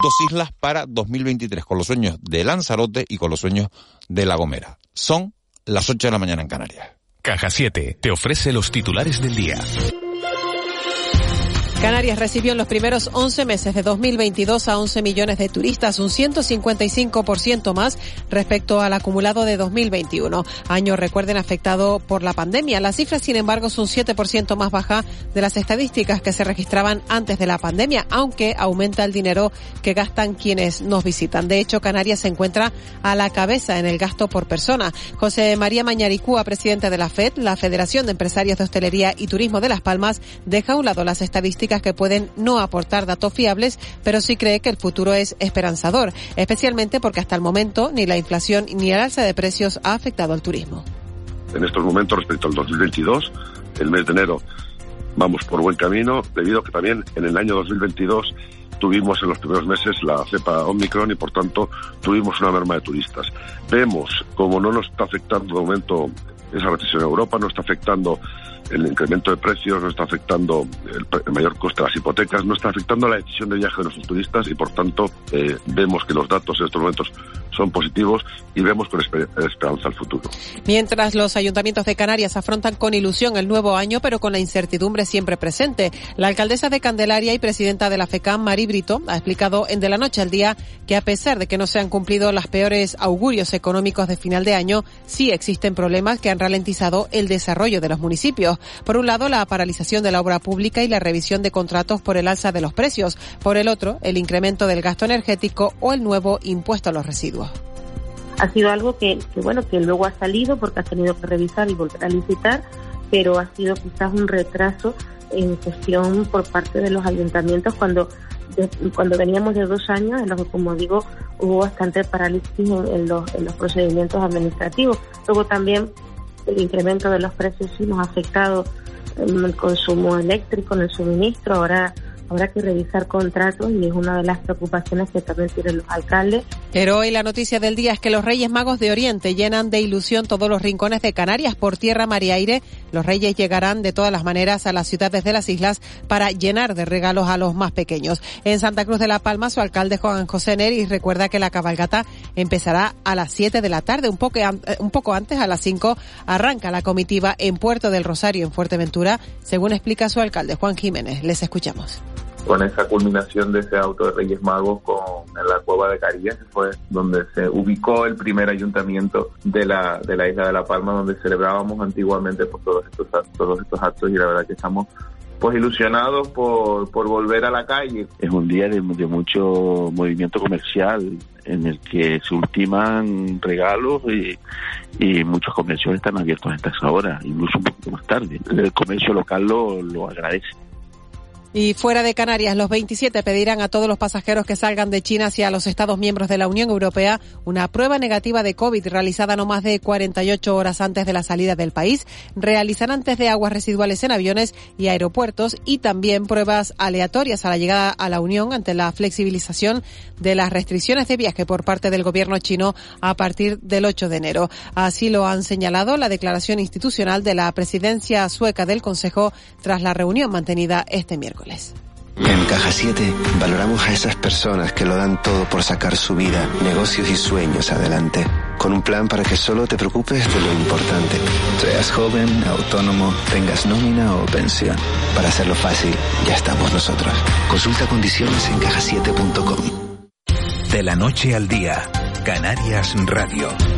dos islas para 2023, con los sueños de Lanzarote y con los sueños de La Gomera. Son las 8 de la mañana en Canarias. Caja 7 te ofrece los titulares del día. Canarias recibió en los primeros 11 meses de 2022 a 11 millones de turistas, un 155% más respecto al acumulado de 2021. Año, recuerden, afectado por la pandemia. La cifra, sin embargo, es un 7% más baja de las estadísticas que se registraban antes de la pandemia, aunque aumenta el dinero que gastan quienes nos visitan. De hecho, Canarias se encuentra a la cabeza en el gasto por persona. José María Mañaricúa, presidente de la FED, la Federación de Empresarios de Hostelería y Turismo de Las Palmas, deja a un lado las estadísticas que pueden no aportar datos fiables, pero sí cree que el futuro es esperanzador, especialmente porque hasta el momento ni la inflación ni el alza de precios ha afectado al turismo. En estos momentos, respecto al 2022, el mes de enero vamos por buen camino, debido a que también en el año 2022 tuvimos en los primeros meses la cepa Omicron y por tanto tuvimos una merma de turistas. Vemos como no nos está afectando de momento esa recesión en Europa, no está afectando el incremento de precios, no está afectando el, mayor coste de las hipotecas, no está afectando la decisión de viaje de nuestros turistas y por tanto eh, vemos que los datos en estos momentos son positivos y vemos con esperanza el futuro. Mientras los ayuntamientos de Canarias afrontan con ilusión el nuevo año, pero con la incertidumbre siempre presente, la alcaldesa de Candelaria y presidenta de la FECAM, Mari Brito, ha explicado en De la Noche al Día que a pesar de que no se han cumplido los peores augurios económicos de final de año, sí existen problemas que han ralentizado el desarrollo de los municipios. Por un lado, la paralización de la obra pública y la revisión de contratos por el alza de los precios. Por el otro, el incremento del gasto energético o el nuevo impuesto a los residuos ha sido algo que, bueno que luego ha salido porque ha tenido que revisar y volver a licitar, pero ha sido quizás un retraso en gestión por parte de los ayuntamientos cuando cuando veníamos de dos años en los que como digo hubo bastante parálisis en, los, en los procedimientos administrativos. Luego también el incremento de los precios sí nos ha afectado en el consumo eléctrico, en el suministro. Ahora habrá que revisar contratos y es una de las preocupaciones que también tienen los alcaldes. Pero hoy la noticia del día es que los Reyes Magos de Oriente llenan de ilusión todos los rincones de Canarias por tierra, mar y aire. Los Reyes llegarán de todas las maneras a las ciudades de las islas para llenar de regalos a los más pequeños. En Santa Cruz de la Palma, su alcalde Juan José Neri recuerda que la cabalgata empezará a las 7 de la tarde, un poco, un poco antes, a las 5, arranca la comitiva en Puerto del Rosario, en Fuerteventura, según explica su alcalde Juan Jiménez. Les escuchamos con esa culminación de ese auto de Reyes Magos con la cueva de Carías, que fue donde se ubicó el primer ayuntamiento de la, de la isla de La Palma, donde celebrábamos antiguamente por todos estos, todos estos actos y la verdad que estamos pues ilusionados por, por volver a la calle. Es un día de, de mucho movimiento comercial en el que se ultiman regalos y, y muchos comercios están abiertos hasta esa hora, incluso un poquito más tarde. El comercio local lo, lo agradece. Y fuera de Canarias, los 27 pedirán a todos los pasajeros que salgan de China hacia los Estados miembros de la Unión Europea una prueba negativa de COVID realizada no más de 48 horas antes de la salida del país. Realizarán antes de aguas residuales en aviones y aeropuertos y también pruebas aleatorias a la llegada a la Unión ante la flexibilización de las restricciones de viaje por parte del gobierno chino a partir del 8 de enero. Así lo han señalado la declaración institucional de la presidencia sueca del Consejo tras la reunión mantenida este miércoles. En Caja 7 valoramos a esas personas que lo dan todo por sacar su vida, negocios y sueños adelante. Con un plan para que solo te preocupes de lo importante. Seas joven, autónomo, tengas nómina o pensión. Para hacerlo fácil, ya estamos nosotros. Consulta condiciones en cajasiete.com. De la noche al día, Canarias Radio.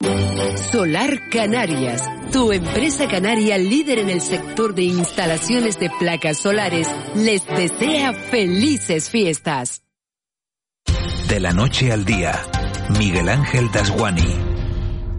Solar Canarias, tu empresa canaria líder en el sector de instalaciones de placas solares, les desea felices fiestas. De la noche al día, Miguel Ángel Dasguani.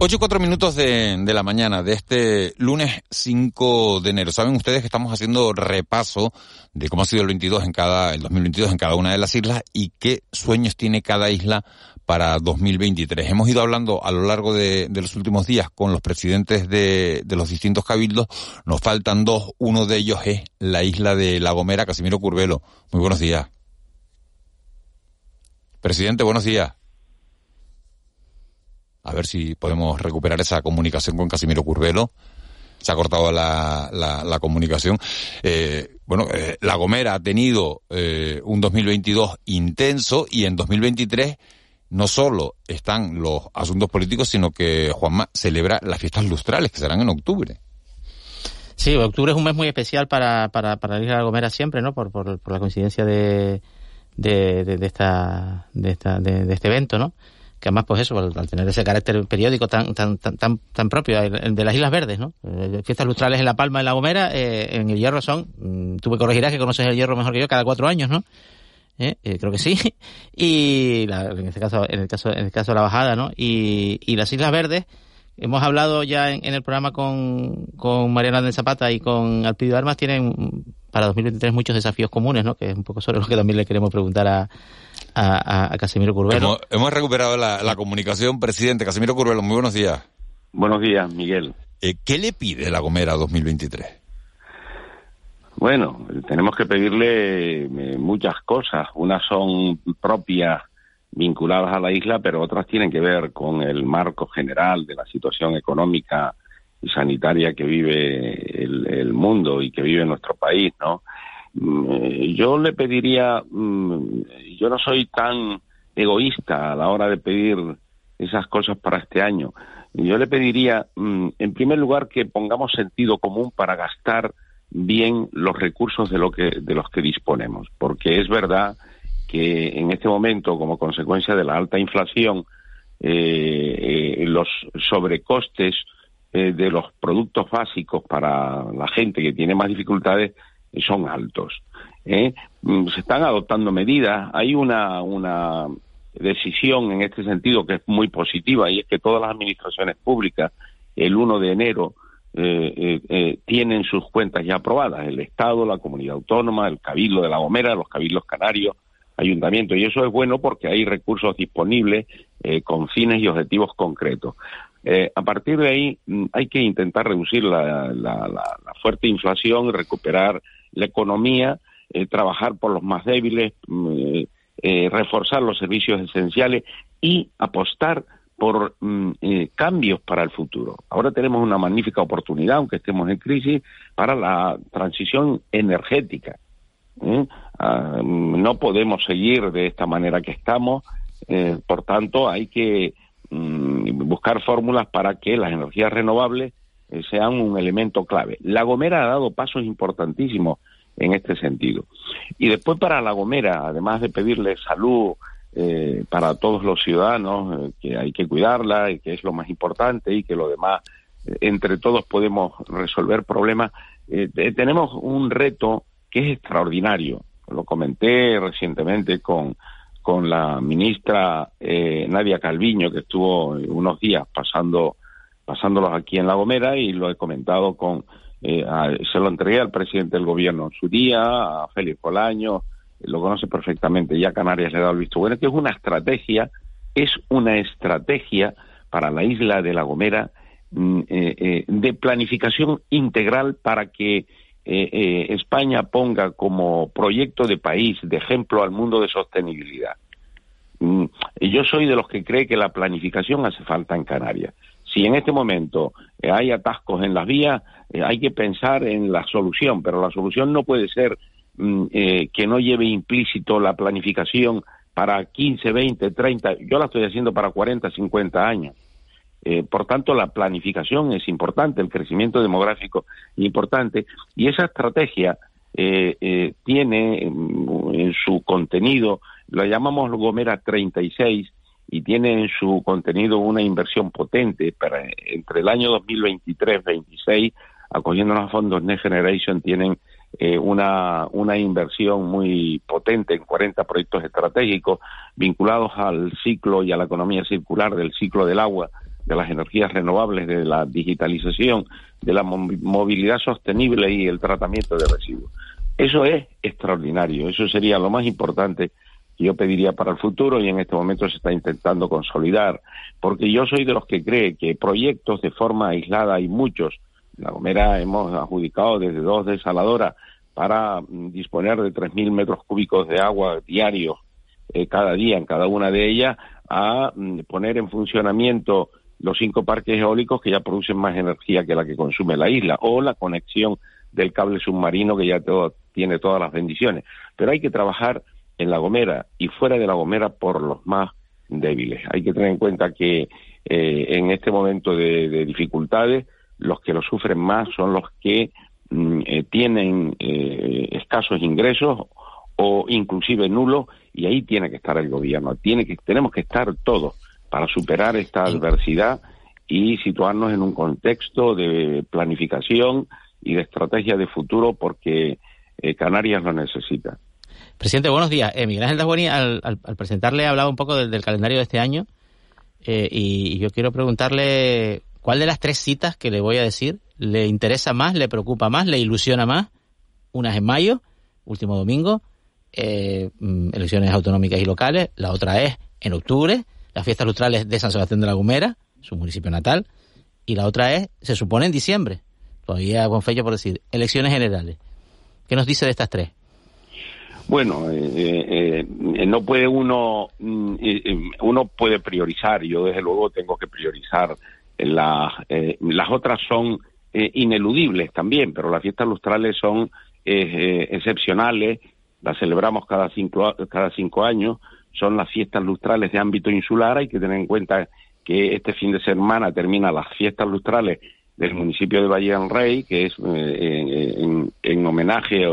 8 y 4 minutos de, de, la mañana de este lunes 5 de enero. Saben ustedes que estamos haciendo repaso de cómo ha sido el 22 en cada, el 2022 en cada una de las islas y qué sueños tiene cada isla para 2023. Hemos ido hablando a lo largo de, los últimos días con los presidentes de, de, los distintos cabildos. Nos faltan dos. Uno de ellos es la isla de La Gomera, Casimiro Curvelo. Muy buenos días. Presidente, buenos días a ver si podemos recuperar esa comunicación con Casimiro Curvelo. Se ha cortado la, la, la comunicación. Eh, bueno, eh, La Gomera ha tenido eh, un 2022 intenso y en 2023 no solo están los asuntos políticos, sino que Juanma celebra las fiestas lustrales que serán en octubre. Sí, octubre es un mes muy especial para, para, para ir a La Gomera siempre, ¿no? Por, por, la coincidencia de, de, esta, de, este evento, ¿no? que además pues eso, al, tener ese carácter periódico tan tan tan tan, propio de las Islas Verdes, ¿no? Eh, fiestas lustrales en La Palma, en La Gomera, eh, en el Hierro son, mm, tú me corregirás que conoces el Hierro mejor que yo, cada cuatro años, ¿no? Eh, eh creo que sí. Y la, en este caso, en el caso, en el caso de la bajada, ¿no? Y, y las Islas Verdes, hemos hablado ya en, en el programa con, con Mariana de Zapata y con Alpidio Armas, tienen para 2023 muchos desafíos comunes, ¿no? Que es un poco sobre lo que también le queremos preguntar a, a, a Casimiro Curvelo. Hemos, hemos recuperado la, la, comunicación, presidente. Casimiro Curvelo, muy buenos días. Buenos días, Miguel. Eh, ¿Qué le pide la Gomera 2023? Bueno, tenemos que pedirle eh, muchas cosas. Unas son propias vinculadas a la isla, pero otras tienen que ver con el marco general de la situación económica y sanitaria que vive el, el mundo y que vive nuestro país, ¿no? Mm, yo le pediría, mm, yo no soy tan egoísta a la hora de pedir esas cosas para este año. Yo le pediría, mm, en primer lugar, que pongamos sentido común para gastar bien los recursos de, lo que, de los que disponemos, porque es verdad que en este momento, como consecuencia de la alta inflación, eh, eh, los sobrecostes eh, de los productos básicos para la gente que tiene más dificultades son altos. ¿eh? Mm, se están adoptando medidas. Hay una, una decisión en este sentido que es muy positiva y es que todas las administraciones públicas el 1 de enero eh, eh, eh, tienen sus cuentas ya aprobadas. El Estado, la comunidad autónoma, el Cabildo de La Gomera, los Cabildos Canarios, Ayuntamiento. Y eso es bueno porque hay recursos disponibles eh, con fines y objetivos concretos. Eh, a partir de ahí mm, hay que intentar reducir la, la, la, la fuerte inflación, recuperar la economía, trabajar por los más débiles, mm, reforzar los servicios esenciales y apostar por mm, eh, cambios para el futuro. Ahora tenemos una magnífica oportunidad, aunque estemos en crisis, para la transición energética. ¿eh? Ah, no podemos seguir de esta manera que estamos, eh, por tanto hay que mm, buscar fórmulas para que las energías renovables sean un elemento clave. La Gomera ha dado pasos importantísimos en este sentido. Y después para La Gomera, además de pedirle salud eh, para todos los ciudadanos, eh, que hay que cuidarla y que es lo más importante y que lo demás, eh, entre todos podemos resolver problemas, eh, tenemos un reto que es extraordinario. Lo comenté recientemente con, con la ministra Nadia Calviño, que estuvo unos días pasando pasándolos aquí en La Gomera y lo he comentado con, eh, se lo entregué al presidente del gobierno en su día, a Félix Colaño, lo conoce perfectamente, ya Canarias le ha dado el visto bueno, que es una estrategia, es una estrategia para la isla de La Gomera mm, eh, eh, de planificación integral para que España ponga como proyecto de país, de ejemplo al mundo de sostenibilidad. Mm, yo soy de los que cree que la planificación hace falta en Canarias. Si en este momento eh, hay atascos en las vías, eh, hay que pensar en la solución, pero la solución no puede ser eh, que no lleve implícito la planificación para 15, 20, 30, yo la estoy haciendo para 40, 50 años. Eh, por tanto, la planificación es importante, el crecimiento demográfico es importante, y esa estrategia eh, eh, tiene mm, en su contenido, lo llamamos Gomera 36, y tiene en su contenido una inversión potente para entre el año 2023-26, acogiendo los fondos Next Generation, tienen eh, una, una inversión muy potente en 40 proyectos estratégicos vinculados al ciclo y a la economía circular del ciclo del agua de las energías renovables, de la digitalización, de la movilidad sostenible y el tratamiento de residuos. Eso es extraordinario, eso sería lo más importante que yo pediría para el futuro y en este momento se está intentando consolidar, porque yo soy de los que cree que proyectos de forma aislada hay muchos. La Gomera hemos adjudicado desde dos desaladoras para mm, disponer de 3.000 metros cúbicos de agua diarios eh, cada día en cada una de ellas, a mm, poner en funcionamiento los cinco parques eólicos que ya producen más energía que la que consume la isla, o la conexión del cable submarino que ya tiene todas las bendiciones. Pero hay que trabajar en La Gomera y fuera de La Gomera por los más débiles. Hay que tener en cuenta que eh, en este momento de, dificultades, los que lo sufren más son los que mm, eh, tienen eh, escasos ingresos o inclusive nulos y ahí tiene que estar el gobierno. Tiene que, tenemos que estar todos para superar esta adversidad y situarnos en un contexto de planificación y de estrategia de futuro porque eh, Canarias lo necesita. Presidente, buenos días. Eh, Miguel Ángel Dasguani, al, al, presentarle, ha hablado un poco del, calendario de este año eh, y, yo quiero preguntarle cuál de las tres citas que le voy a decir le interesa más, le preocupa más, le ilusiona más. Una es en mayo, último domingo, eh, mm, elecciones autonómicas y locales, la otra es en octubre, las fiestas lustrales de San Sebastián de la Gomera, su municipio natal, y la otra es, se supone, en diciembre, todavía con fecha por decir, elecciones generales. ¿Qué nos dice de estas tres? Bueno, eh, eh, eh no puede uno, mm, uno puede priorizar, yo desde luego tengo que priorizar. Las, las otras son ineludibles también, pero las fiestas lustrales son excepcionales, las celebramos cada cinco, cada cinco años, son las fiestas lustrales de ámbito insular, hay que tener en cuenta que este fin de semana termina las fiestas lustrales del municipio de Valle del Rey, que es eh, en, homenaje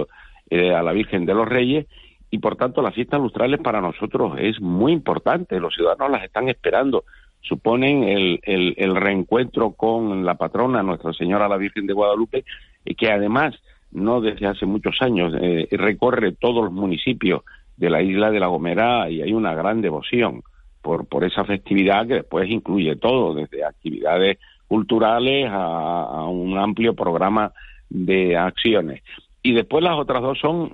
eh, a la Virgen de los Reyes, y por tanto las fiestas lustrales para nosotros es muy importante, los ciudadanos las están esperando, suponen el, el, reencuentro con la patrona, Nuestra Señora la Virgen de Guadalupe, que además no desde hace muchos años, eh, recorre todos los municipios de la isla de La Gomera y hay una gran devoción por, esa festividad que después incluye todo, desde actividades culturales a, un amplio programa de acciones. Y después las otras dos son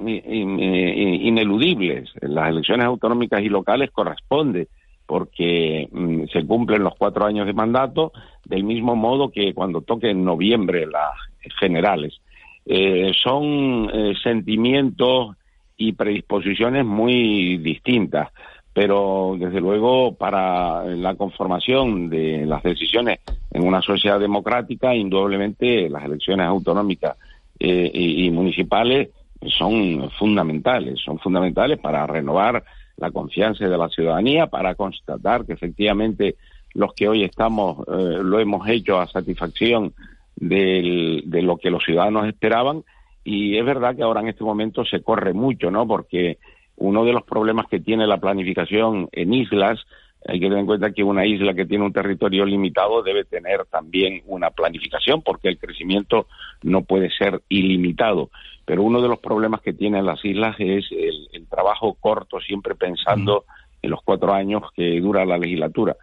ineludibles. Las elecciones autonómicas y locales corresponde porque mm, se cumplen los cuatro años de mandato, del mismo modo que cuando toque en noviembre las generales. Eh, son eh, sentimientos y predisposiciones muy distintas, pero desde luego para la conformación de las decisiones en una sociedad democrática, indudablemente las elecciones autonómicas eh, y, municipales son fundamentales, son fundamentales para renovar la confianza de la ciudadanía, para constatar que efectivamente los que hoy estamos lo hemos hecho a satisfacción de lo que los ciudadanos esperaban y es verdad que ahora en este momento se corre mucho, ¿no? Porque uno de los problemas que tiene la planificación en islas, hay que tener en cuenta que una isla que tiene un territorio limitado debe tener también una planificación porque el crecimiento no puede ser ilimitado. Pero uno de los problemas que tienen las islas es el, trabajo corto, siempre pensando en los cuatro años que dura la legislatura.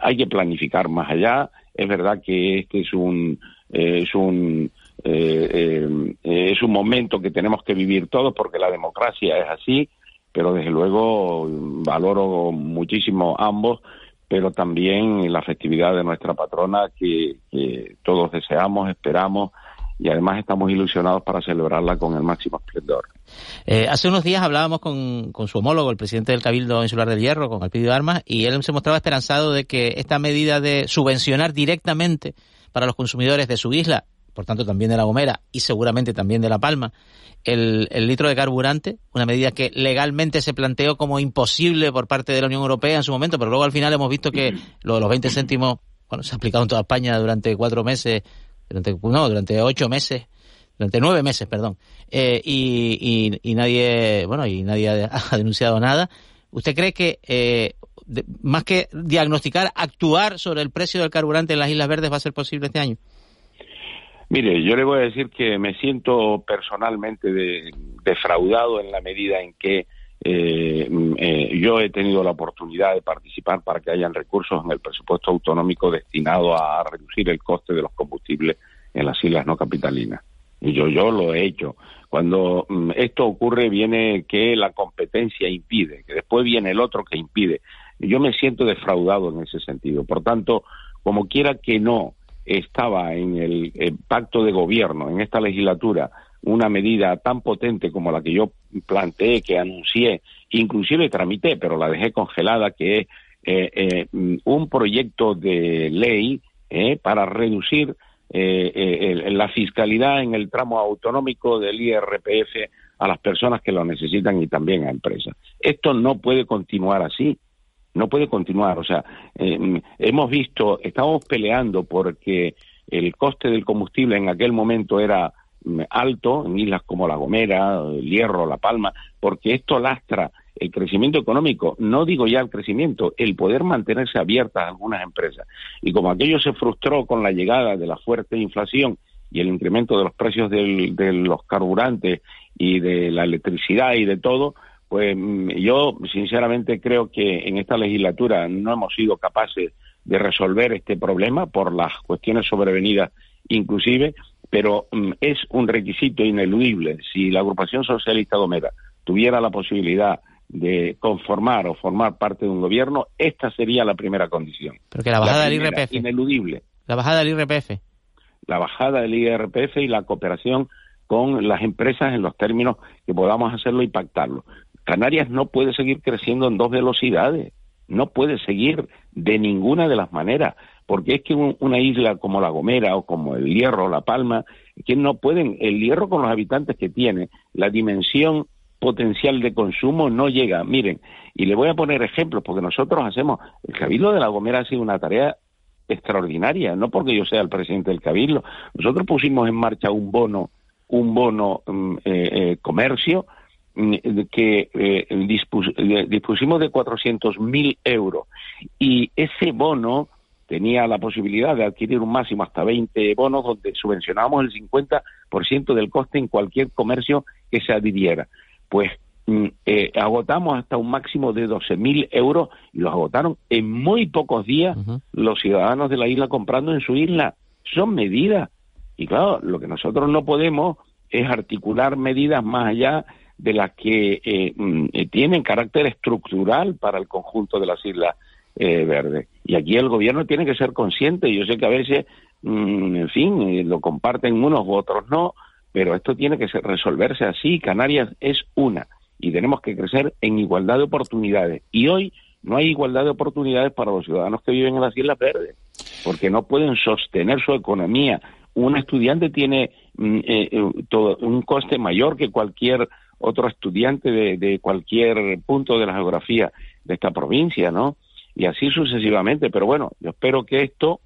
Hay que planificar más allá. Es verdad que este es un es un eh, eh, es un momento que tenemos que vivir todos porque la democracia es así, pero desde luego valoro muchísimo ambos, pero también la festividad de nuestra patrona que, todos deseamos, esperamos y además estamos ilusionados para celebrarla con el máximo esplendor. Eh, hace unos días hablábamos con, con, su homólogo, el presidente del Cabildo Insular del Hierro, con Alpidio Armas, y él se mostraba esperanzado de que esta medida de subvencionar directamente para los consumidores de su isla, por tanto también de La Gomera y seguramente también de La Palma, el, litro de carburante, una medida que legalmente se planteó como imposible por parte de la Unión Europea en su momento, pero luego al final hemos visto que lo de los 20 céntimos, bueno, se ha aplicado en toda España durante cuatro meses, durante, no, durante ocho meses, durante nueve meses, perdón, eh, y, y, nadie, bueno, y nadie ha, denunciado nada. ¿Usted cree que eh, más que diagnosticar, actuar sobre el precio del carburante en las Islas Verdes va a ser posible este año? Mire, yo le voy a decir que me siento personalmente defraudado en la medida en que eh, mm, eh, yo he tenido la oportunidad de participar para que hayan recursos en el presupuesto autonómico destinado a reducir el coste de los combustibles en las islas no capitalinas. Y yo, yo lo he hecho. Cuando mm, esto ocurre viene que la competencia impide, que después viene el otro que impide. Yo me siento defraudado en ese sentido. Por tanto, como quiera que no estaba en el pacto de gobierno, en esta legislatura, una medida tan potente como la que yo planteé, que anuncié, inclusive tramité, pero la dejé congelada, que es eh, eh, un proyecto de ley eh, para reducir la fiscalidad en el tramo autonómico del IRPF a las personas que lo necesitan y también a empresas. Esto no puede continuar así, no puede continuar. O sea, hemos visto, estamos peleando porque el coste del combustible en aquel momento era alto en islas como La Gomera, el Hierro, La Palma, porque esto lastra el crecimiento económico, no digo ya el crecimiento, el poder mantenerse abiertas algunas empresas. Y como aquello se frustró con la llegada de la fuerte inflación y el incremento de los precios de los carburantes y de la electricidad y de todo, pues mm, yo sinceramente creo que en esta legislatura no hemos sido capaces de resolver este problema por las cuestiones sobrevenidas inclusive pero mm, es un requisito ineludible. Si la agrupación socialista Gomera tuviera la posibilidad de conformar o formar parte de un gobierno, esta sería la primera condición. Pero que la bajada del IRPF. Ineludible. La bajada del IRPF. La bajada del IRPF y la cooperación con las empresas en los términos que podamos hacerlo y pactarlo. Canarias no puede seguir creciendo en dos velocidades. No puede seguir de ninguna de las maneras porque es que una isla como La Gomera o como el Hierro, La Palma, que no pueden, el Hierro con los habitantes que tiene, la dimensión potencial de consumo no llega. Miren, y le voy a poner ejemplos, porque nosotros hacemos, el Cabildo de La Gomera ha sido una tarea extraordinaria, no porque yo sea el presidente del Cabildo, nosotros pusimos en marcha un bono, un bono mm, eh, eh, comercio, que eh, dispusimos de 400.000 euros y ese bono tenía la posibilidad de adquirir un máximo hasta 20 bonos donde subvencionábamos el 50% del coste en cualquier comercio que se adhiriera. Pues mm, eh, agotamos hasta un máximo de 12.000 euros y los agotaron en muy pocos días los ciudadanos de la isla comprando en su isla. Son medidas. Y claro, lo que nosotros no podemos es articular medidas más allá de las que eh, mm, eh, tienen carácter estructural para el conjunto de las islas eh, verde. Y aquí el gobierno tiene que ser consciente. Yo sé que a veces, mm, en fin, eh, lo comparten unos u otros no, pero esto tiene que resolverse así. Canarias es una y tenemos que crecer en igualdad de oportunidades. Y hoy no hay igualdad de oportunidades para los ciudadanos que viven en las Islas Verdes, porque no pueden sostener su economía. Un estudiante tiene mm, eh, todo, un coste mayor que cualquier otro estudiante de, de cualquier punto de la geografía de esta provincia, ¿no? y así sucesivamente. Pero bueno, yo espero que esto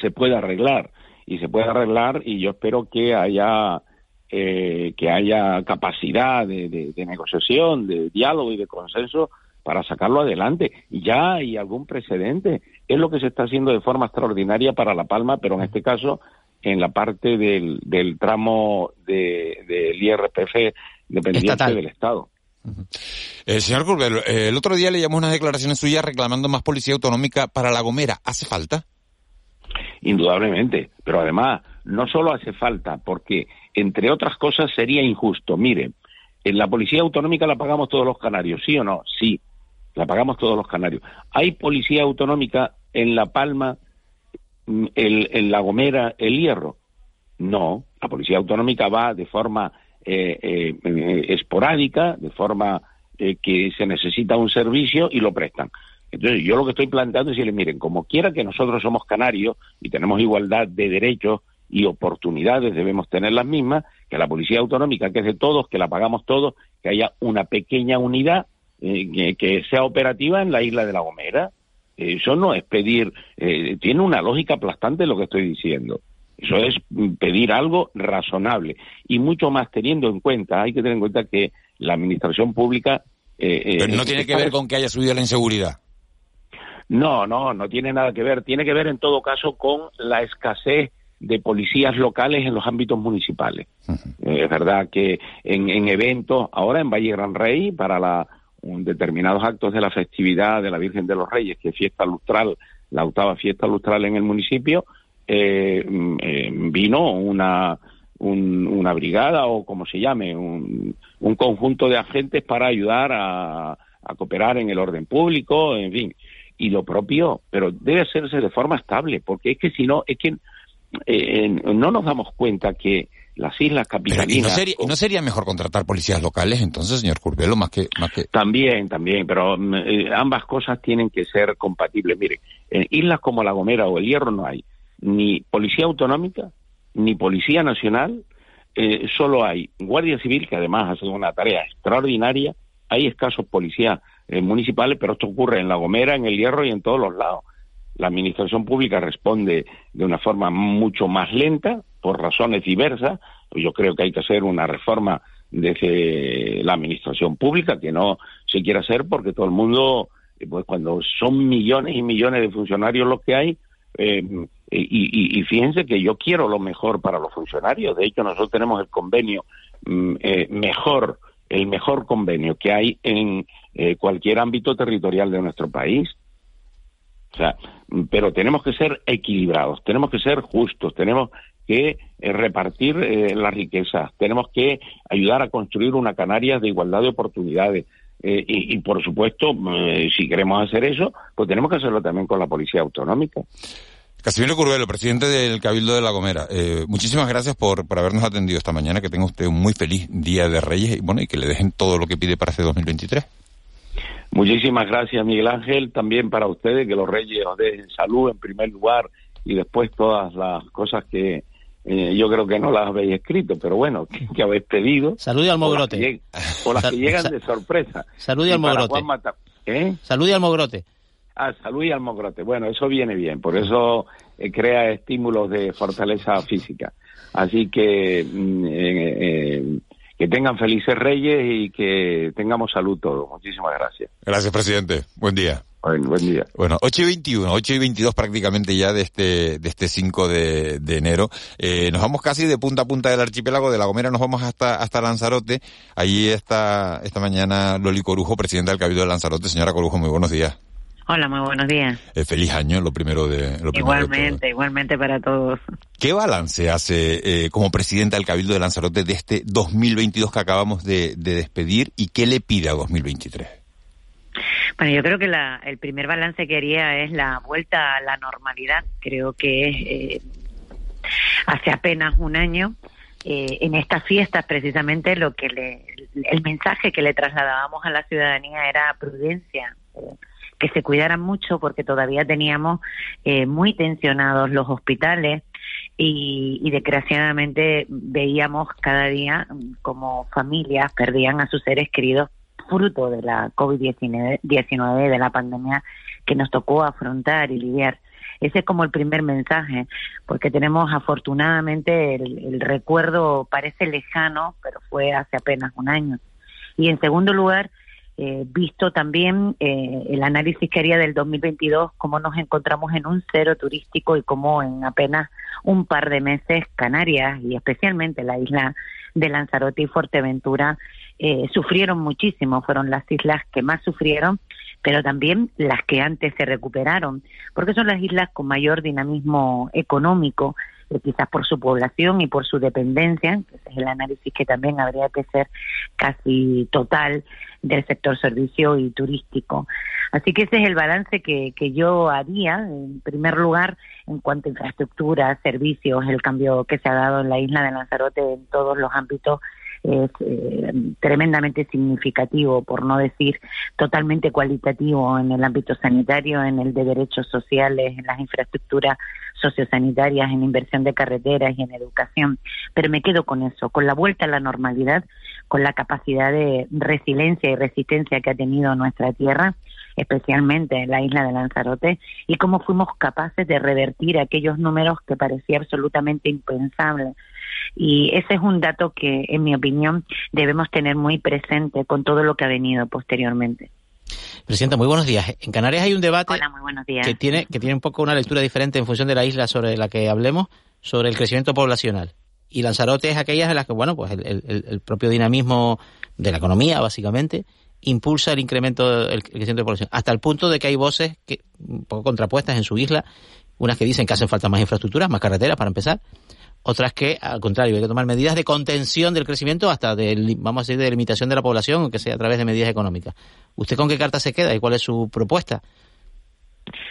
se pueda arreglar y se pueda arreglar y yo espero que haya eh, que haya capacidad de, negociación, de diálogo y de consenso para sacarlo adelante. Ya hay algún precedente. Es lo que se está haciendo de forma extraordinaria para La Palma, pero en este caso en la parte del, del tramo del de, IRPF dependiente del Estado. Eh, señor Curbelo, eh, el otro día leíamos unas declaraciones suyas reclamando más policía autonómica para La Gomera. ¿Hace falta? Indudablemente, pero además no solo hace falta, porque entre otras cosas sería injusto. Mire, en la policía autonómica la pagamos todos los canarios, ¿sí o no? Sí, la pagamos todos los canarios. ¿Hay policía autonómica en La Palma, mm, en La Gomera, El Hierro? No, la policía autonómica va de forma eh, eh, esporádica, de forma eh, que se necesita un servicio y lo prestan. Entonces, yo lo que estoy planteando es decirle, miren, como quiera que nosotros somos canarios y tenemos igualdad de derechos y oportunidades, debemos tener las mismas, que la Policía Autonómica, que es de todos, que la pagamos todos, que haya una pequeña unidad que, que, sea operativa en la isla de La Gomera. Eso no es pedir, tiene una lógica aplastante lo que estoy diciendo. Eso es pedir algo razonable y mucho más teniendo en cuenta, hay que tener en cuenta que la administración pública... Eh, eh, Pero no tiene que ver con que haya subido la inseguridad. No, no, no tiene nada que ver. Tiene que ver en todo caso con la escasez de policías locales en los ámbitos municipales. Eh, es verdad que en, en, eventos, ahora en Valle Gran Rey, para la, determinados actos de la festividad de la Virgen de los Reyes, que es fiesta lustral, la octava fiesta lustral en el municipio, eh, mm, eh, vino una, una brigada o como se llame, un, un conjunto de agentes para ayudar a, a cooperar en el orden público, en fin y lo propio, pero debe hacerse de forma estable, porque es que si no, es que eh, no nos damos cuenta que las islas capitalinas... ¿y no, sería, mejor contratar policías locales entonces, señor Curvelo, más que... Más que... También, también, pero mm, eh, ambas cosas tienen que ser compatibles. Mire, en islas como La Gomera o El Hierro no hay ni policía autonómica, ni policía nacional, eh, solo hay Guardia Civil, que además hace una tarea extraordinaria, hay escasos policías municipales, pero esto ocurre en La Gomera, en El Hierro y en todos los lados la administración pública responde de una forma mucho más lenta, por razones diversas. Yo creo que hay que hacer una reforma desde la administración pública, que no se quiere hacer porque todo el mundo, eh, pues cuando son millones y millones de funcionarios los que hay, eh, y, fíjense que yo quiero lo mejor para los funcionarios. De hecho, nosotros tenemos el convenio mm, eh, mejor, el mejor convenio que hay en cualquier ámbito territorial de nuestro país. O sea, pero tenemos que ser equilibrados, tenemos que ser justos, tenemos que eh, repartir eh, la riqueza, tenemos que ayudar a construir una Canarias de igualdad de oportunidades. Eh, y, por supuesto, si queremos hacer eso, pues tenemos que hacerlo también con la Policía Autonómica. Casimiro Curvelo, presidente del Cabildo de La Gomera, muchísimas gracias por, por habernos atendido esta mañana, que tenga usted un muy feliz Día de Reyes y bueno, y que le dejen todo lo que pide para este 2023. Muchísimas gracias, Miguel Ángel, también para ustedes, que los reyes os den salud en primer lugar y después todas las cosas que eh, yo creo que no las habéis escrito, pero bueno, que, habéis pedido. Salud y almogrote. O las que, llegan de sorpresa. Salud y almogrote. ¿Eh? Salud y almogrote. Ah, salud y almogrote. Bueno, eso viene bien, por eso eh, crea estímulos de fortaleza física. Así que mm, eh, que tengan felices reyes y que tengamos salud todos. Muchísimas gracias. Gracias, presidente. Buen día. Buen, buen día. Bueno, 8 y 21, 8 y 22 prácticamente ya de este, de este 5 de, de enero. Eh, nos vamos casi de punta a punta del archipiélago, de La Gomera nos vamos hasta, hasta Lanzarote. Allí está esta mañana Loli Corujo, presidenta del Cabildo de Lanzarote. Señora Corujo, muy buenos días. Hola, muy buenos días. Eh, feliz año, lo primero de. Lo igualmente, igualmente para todos. ¿Qué balance hace eh, como presidenta del Cabildo de Lanzarote de este 2022 que acabamos de, despedir y qué le pide a 2023? Bueno, yo creo que el primer balance que haría es la vuelta a la normalidad. Creo que es eh, hace apenas un año. en estas fiestas, precisamente, lo que le, el mensaje que le trasladábamos a la ciudadanía era prudencia que se cuidaran mucho porque todavía teníamos eh, muy tensionados los hospitales y, y, desgraciadamente veíamos cada día como familias perdían a sus seres queridos fruto de la COVID-19, de la pandemia que nos tocó afrontar y lidiar. Ese es como el primer mensaje, porque tenemos afortunadamente el, recuerdo parece lejano, pero fue hace apenas un año. Y en segundo lugar, eh, visto también eh, el análisis que haría del 2022, cómo nos encontramos en un cero turístico y cómo en apenas un par de meses Canarias y especialmente la isla de Lanzarote y Fuerteventura eh, sufrieron muchísimo, fueron las islas que más sufrieron, pero también las que antes se recuperaron, porque son las islas con mayor dinamismo económico quizás por su población y por su dependencia, que es el análisis que también habría que ser casi total del sector servicio y turístico. Así que ese es el balance que, que yo haría, en primer lugar, en cuanto a infraestructura, servicios, el cambio que se ha dado en la isla de Lanzarote en todos los ámbitos es eh, tremendamente significativo, por no decir totalmente cualitativo en el ámbito sanitario, en el de derechos sociales, en las infraestructuras sociosanitarias, en inversión de carreteras y en educación. Pero me quedo con eso, con la vuelta a la normalidad, con la capacidad de resiliencia y resistencia que ha tenido nuestra tierra especialmente en la isla de Lanzarote, y cómo fuimos capaces de revertir aquellos números que parecía absolutamente impensables y ese es un dato que, en mi opinión, debemos tener muy presente con todo lo que ha venido posteriormente. Presidenta, muy buenos días. En Canarias hay un debate que tiene que tiene un poco una lectura diferente en función de la isla sobre la que hablemos, sobre el crecimiento poblacional. Y Lanzarote es aquellas en las que, bueno, pues el, propio dinamismo de la economía, básicamente, impulsa el incremento del crecimiento de población. Hasta el punto de que hay voces que, un poco contrapuestas en su isla, unas que dicen que hacen falta más infraestructuras, más carreteras para empezar, otras que, al contrario, hay que tomar medidas de contención del crecimiento hasta de, vamos a decir, de limitación de la población, aunque sea a través de medidas económicas. ¿Usted con qué carta se queda y cuál es su propuesta?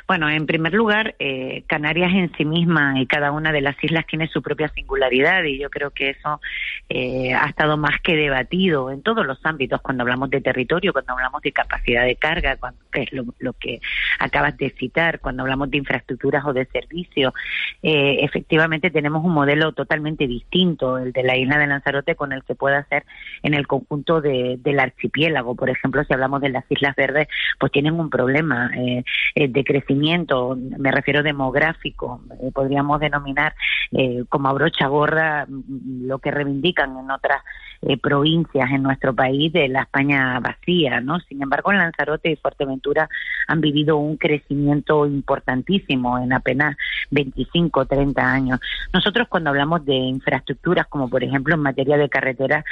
Bueno, en primer lugar, eh, Canarias en sí misma y cada una de las islas tiene su propia singularidad y yo creo que eso eh, ha estado más que debatido en todos los ámbitos cuando hablamos de territorio, cuando hablamos de capacidad de carga, cuando, que es lo, que acabas de citar, cuando hablamos de infraestructuras o de servicios. Eh, efectivamente tenemos un modelo totalmente distinto, el de la isla de Lanzarote, con el que puede hacer en el conjunto de, del archipiélago. Por ejemplo, si hablamos de las Islas Verdes, pues tienen un problema de crecimiento, me refiero demográfico, eh, podríamos denominar eh, como a brocha gorra mm, lo que reivindican en otras eh, provincias en nuestro país de la España vacía, ¿no? Sin embargo, en Lanzarote y Fuerteventura han vivido un crecimiento importantísimo en apenas 25 o 30 años. Nosotros cuando hablamos de infraestructuras, como por ejemplo en materia de carreteras,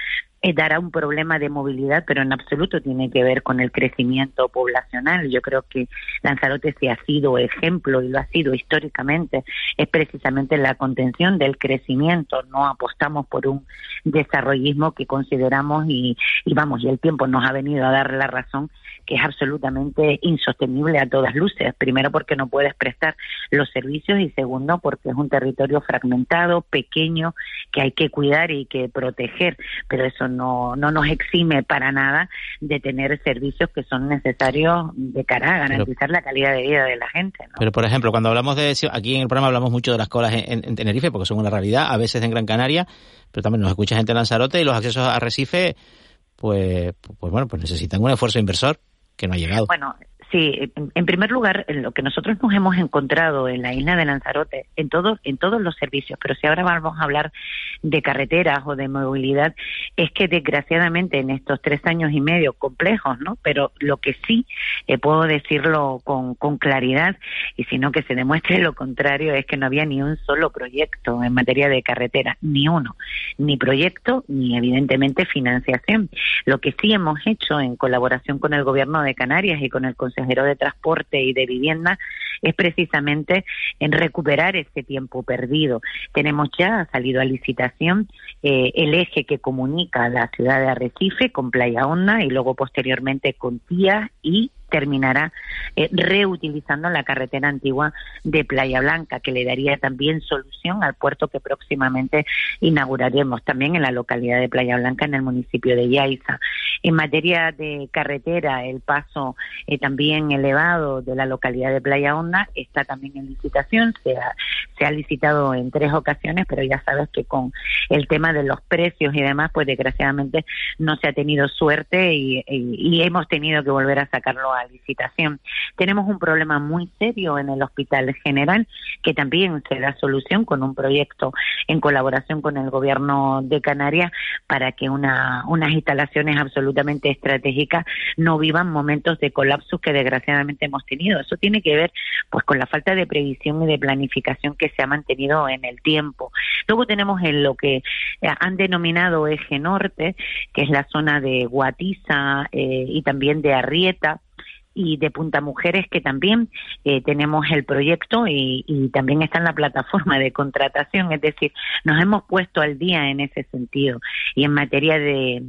dará un problema de movilidad, pero en absoluto tiene que ver con el crecimiento poblacional. Yo creo que Lanzarote sí ha sido ejemplo y lo ha sido históricamente, es precisamente la contención del crecimiento. No apostamos por un desarrollismo que consideramos y, y vamos, y el tiempo nos ha venido a dar la razón que es absolutamente insostenible a todas luces. Primero porque no puedes prestar los servicios y segundo porque es un territorio fragmentado, pequeño, que hay que cuidar y que proteger. Pero eso no, no nos exime para nada de tener servicios que son necesarios de cara a garantizar la calidad de vida de la gente. Pero, por ejemplo, cuando hablamos de aquí en el programa hablamos mucho de las colas en, Tenerife, porque son una realidad, a veces en Gran Canaria, pero también nos escucha gente en Lanzarote y los accesos a Recife, pues, pues bueno, pues necesitan un esfuerzo inversor que no ha llegado. Bueno, Sí, en primer lugar, lo que nosotros nos hemos encontrado en la isla de Lanzarote, en todos, en todos los servicios, pero si ahora vamos a hablar de carreteras o de movilidad, es que desgraciadamente en estos tres años y medio complejos, ¿no? Pero lo que sí eh, puedo decirlo con, con claridad y si no que se demuestre lo contrario es que no había ni un solo proyecto en materia de carretera, ni uno, ni proyecto ni evidentemente financiación. Lo que sí hemos hecho en colaboración con el Gobierno de Canarias y con el Consejo de Transporte y de Vivienda es precisamente en recuperar ese tiempo perdido. Tenemos ya salido a licitación eh, el eje que comunica la ciudad de Arrecife con Playa Honda y luego posteriormente con Tía y terminará eh, reutilizando la carretera antigua de Playa Blanca, que le daría también solución al puerto que próximamente inauguraremos también en la localidad de Playa Blanca, en el municipio de Yaiza. En materia de carretera, el paso eh, también elevado de la localidad de Playa Honda está también en licitación, se ha, se ha licitado en tres ocasiones, pero ya sabes que con el tema de los precios y demás, pues desgraciadamente no se ha tenido suerte y, y hemos tenido que volver a sacarlo licitación. Tenemos un problema muy serio en el Hospital General que también se da solución con un proyecto en colaboración con el Gobierno de Canarias para que una, unas instalaciones absolutamente estratégicas no vivan momentos de colapso que desgraciadamente hemos tenido. Eso tiene que ver pues con la falta de previsión y de planificación que se ha mantenido en el tiempo. Luego tenemos en lo que han denominado eje norte, que es la zona de Guatiza eh, y también de Arrieta, y de Punta Mujeres que también eh, tenemos el proyecto y, también está en la plataforma de contratación, es decir, nos hemos puesto al día en ese sentido. Y en materia de,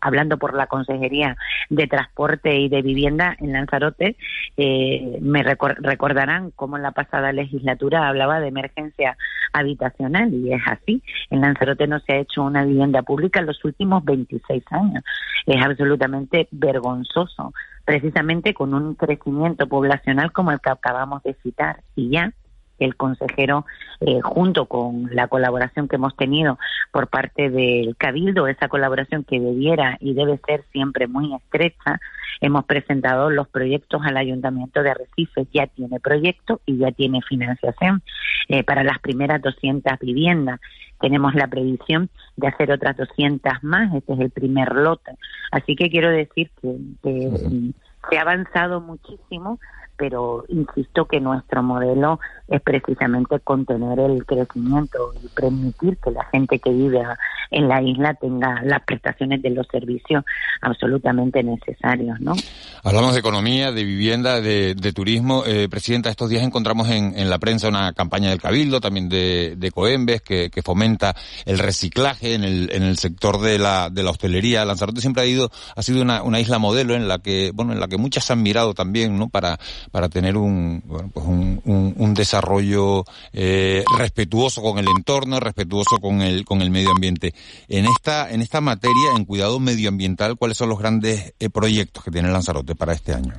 hablando por la Consejería de Transporte y de Vivienda en Lanzarote, eh, me recordarán cómo en la pasada legislatura hablaba de emergencia habitacional y es así, en Lanzarote no se ha hecho una vivienda pública en los últimos 26 años, es absolutamente vergonzoso precisamente con un crecimiento poblacional como el que acabamos de citar. Y ya el consejero, eh, junto con la colaboración que hemos tenido por parte del Cabildo, esa colaboración que debiera y debe ser siempre muy estrecha, hemos presentado los proyectos al Ayuntamiento de Arrecife. Ya tiene proyecto y ya tiene financiación eh, para las primeras 200 viviendas. Tenemos la previsión de hacer otras 200 más. Este es el primer lote. Así que quiero decir que, que se ha avanzado muchísimo pero insisto que nuestro modelo es precisamente contener el crecimiento y permitir que la gente que vive en la isla tenga las prestaciones de los servicios absolutamente necesarios, ¿no? Hablamos de economía, de vivienda, de, turismo. Eh, Presidenta, estos días encontramos en, la prensa una campaña del Cabildo, también de, de Coembes, que, fomenta el reciclaje en el, en el sector de la, de la hostelería. Lanzarote siempre ha, ido, ha sido una, una isla modelo en la que, bueno, en la que muchas han mirado también, ¿no? Para, para tener un, bueno, pues un, un, desarrollo eh, respetuoso con el entorno, respetuoso con el, con el medio ambiente. En esta, en esta materia, en cuidado medioambiental, ¿cuáles son los grandes eh, proyectos que tiene Lanzarote para este año?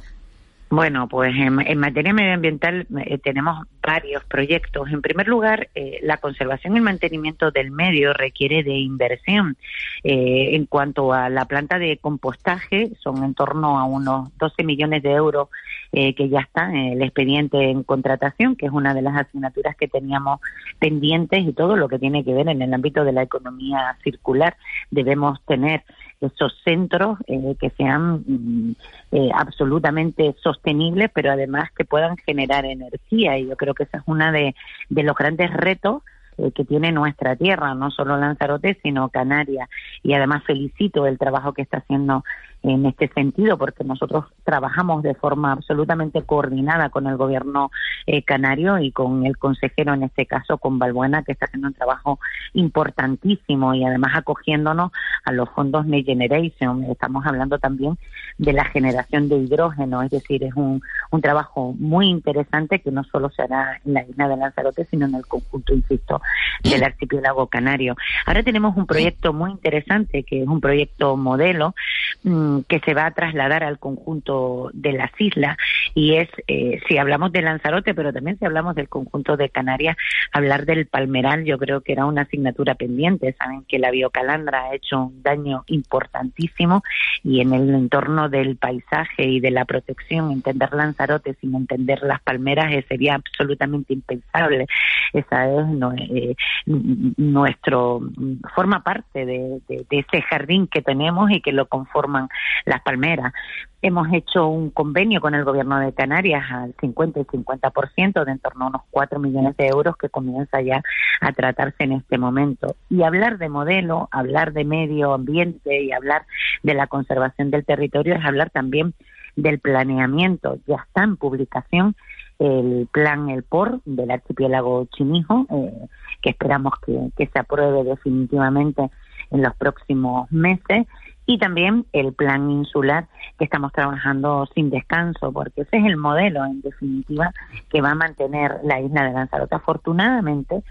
Bueno, pues en, materia medioambiental eh, tenemos varios proyectos. En primer lugar, eh, la conservación y el mantenimiento del medio requiere de inversión. Eh, en cuanto a la planta de compostaje, son en torno a unos 12 millones de euros que ya está el expediente en contratación, que es una de las asignaturas que teníamos pendientes y todo lo que tiene que ver en el ámbito de la economía circular. Debemos tener esos centros eh, que sean mm, eh, absolutamente sostenibles, pero además que puedan generar energía. Y yo creo que ese es uno de, de los grandes retos eh, que tiene nuestra tierra, no solo Lanzarote, sino Canarias. Y además felicito el trabajo que está haciendo en este sentido, porque nosotros trabajamos de forma absolutamente coordinada con el gobierno eh, canario y con el consejero, en este caso con Balbuena, que está haciendo un trabajo importantísimo y además acogiéndonos a los fondos Next Generation. Estamos hablando también de la generación de hidrógeno, es decir, es un, un trabajo muy interesante que no solo se hará en la isla de Lanzarote, sino en el conjunto, insisto, del archipiélago canario. Ahora tenemos un proyecto muy interesante, que es un proyecto modelo, mm, que se va a trasladar al conjunto de las islas y es, eh, si hablamos de Lanzarote, pero también si hablamos del conjunto de Canarias, hablar del palmeral yo creo que era una asignatura pendiente. Saben que la biocalandra ha hecho un daño importantísimo y en el entorno del paisaje y de la protección, entender Lanzarote sin entender las palmeras eh, sería absolutamente impensable. Esa es eh, nuestro, forma parte de ese jardín que tenemos y que lo conforman las palmeras. Hemos hecho un convenio con el gobierno de Canarias al 50 y 50% de en torno a unos 4 millones de euros que comienza ya a tratarse en este momento. Y hablar de modelo, hablar de medio ambiente y hablar de la conservación del territorio es hablar también del planeamiento. Ya está en publicación el plan El POR del archipiélago chinijo, eh, que esperamos que se apruebe definitivamente en los próximos meses y también el plan insular que estamos trabajando sin descanso, porque ese es el modelo, en definitiva, que va a mantener la isla de Lanzarote. Afortunadamente,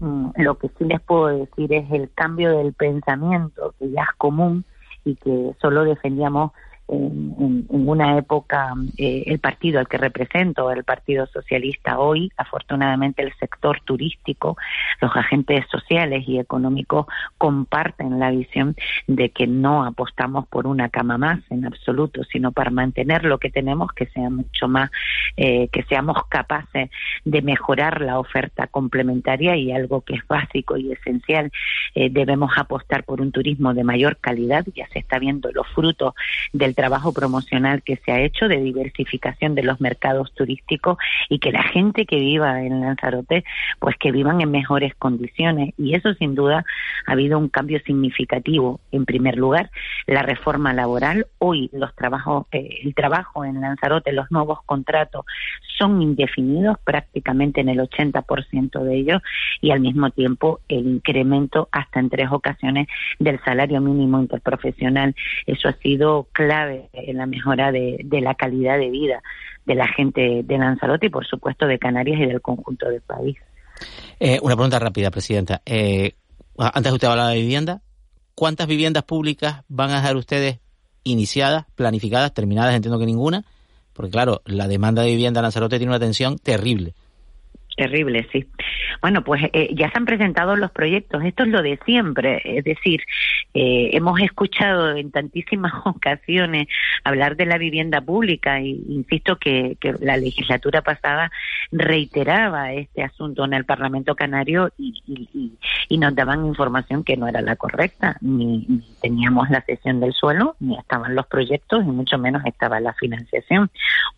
mm, lo que sí les puedo decir es el cambio del pensamiento, que ya es común y que solo defendíamos en, una época eh, el partido al que represento, el Partido Socialista hoy, afortunadamente el sector turístico, los agentes sociales y económicos comparten la visión de que no apostamos por una cama más en absoluto, sino para mantener lo que tenemos, que sea mucho más, eh, que seamos capaces de mejorar la oferta complementaria y algo que es básico y esencial, eh, debemos apostar por un turismo de mayor calidad, ya se está viendo los frutos del trabajo promocional que se ha hecho de diversificación de los mercados turísticos y que la gente que viva en Lanzarote, pues que vivan en mejores condiciones. Y eso sin duda ha habido un cambio significativo. En primer lugar, la reforma laboral. Hoy los trabajos, eh, el trabajo en Lanzarote, los nuevos contratos son indefinidos prácticamente en el 80% de ellos y al mismo tiempo el incremento hasta en tres ocasiones del salario mínimo interprofesional. Eso ha sido clave en la mejora de, la calidad de vida de la gente de Lanzarote y, por supuesto, de Canarias y del conjunto del país. Eh, una pregunta rápida, Presidenta. Eh, antes usted hablaba de vivienda. ¿Cuántas viviendas públicas van a dejar ustedes iniciadas, planificadas, terminadas? Entiendo que ninguna. Porque, claro, la demanda de vivienda en Lanzarote tiene una tensión terrible. Terrible, sí. Bueno, pues eh, ya se han presentado los proyectos. Esto es lo de siempre. Es decir, eh, hemos escuchado en tantísimas ocasiones hablar de la vivienda pública y insisto que, la legislatura pasada reiteraba este asunto en el Parlamento Canario y, nos daban información que no era la correcta. Ni, ni teníamos la cesión del suelo, ni estaban los proyectos y mucho menos estaba la financiación.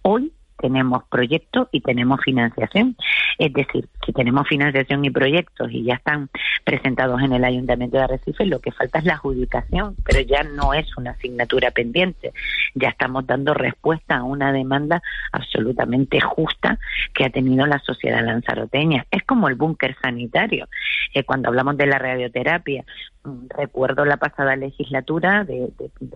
Hoy tenemos proyectos y tenemos financiación. Es decir, si tenemos financiación y proyectos y ya están presentados en el Ayuntamiento de Arrecife, lo que falta es la adjudicación, pero ya no es una asignatura pendiente. Ya estamos dando respuesta a una demanda absolutamente justa que ha tenido la sociedad lanzaroteña. Es como el búnker sanitario. Eh, cuando hablamos de la radioterapia, mm, recuerdo la pasada legislatura de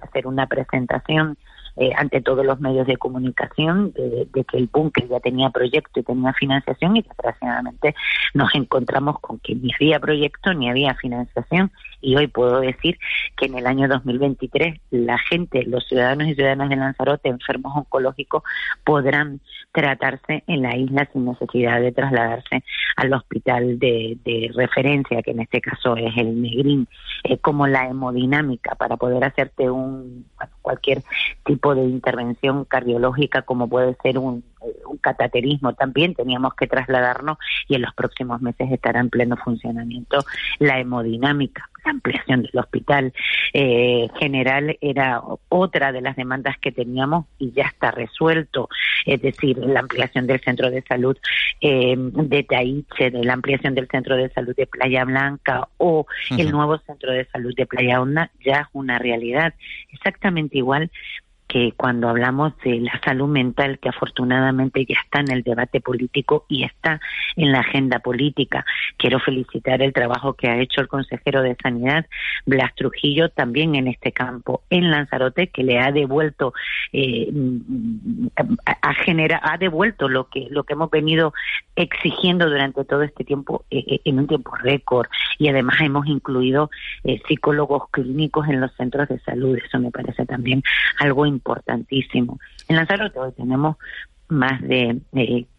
hacer una presentación eh, ante todos los medios de comunicación de, que el búnker ya tenía proyecto y tenía financiación y desgraciadamente nos encontramos con que ni había proyecto ni había financiación. Y hoy puedo decir que en el año 2023 la gente, los ciudadanos y ciudadanas de Lanzarote enfermos oncológicos podrán tratarse en la isla sin necesidad de trasladarse al hospital de, referencia, que en este caso es el Negrín, eh, como la hemodinámica para poder hacerte un cualquier tipo de intervención cardiológica como puede ser un, un cataterismo también teníamos que trasladarnos y en los próximos meses estará en pleno funcionamiento la hemodinámica la ampliación del hospital. Eh, general era otra de las demandas que teníamos y ya está resuelto, es decir, la ampliación del centro de salud eh, de Taiche, de la ampliación del centro de salud de Playa Blanca o el nuevo centro de salud de Playa Honda ya es una realidad. Exactamente igual que cuando hablamos de la salud mental, que afortunadamente ya está en el debate político y está en la agenda política. Quiero felicitar el trabajo que ha hecho el consejero de Sanidad, Blas Trujillo, también en este campo, en Lanzarote, que le ha devuelto, eh, ha, ha devuelto lo que, lo que hemos venido exigiendo durante todo este tiempo eh, eh, en un tiempo récord. Y además hemos incluido psicólogos clínicos en los centros de salud. Eso me parece también algo importante importantísimo. En Lanzarote hoy tenemos más de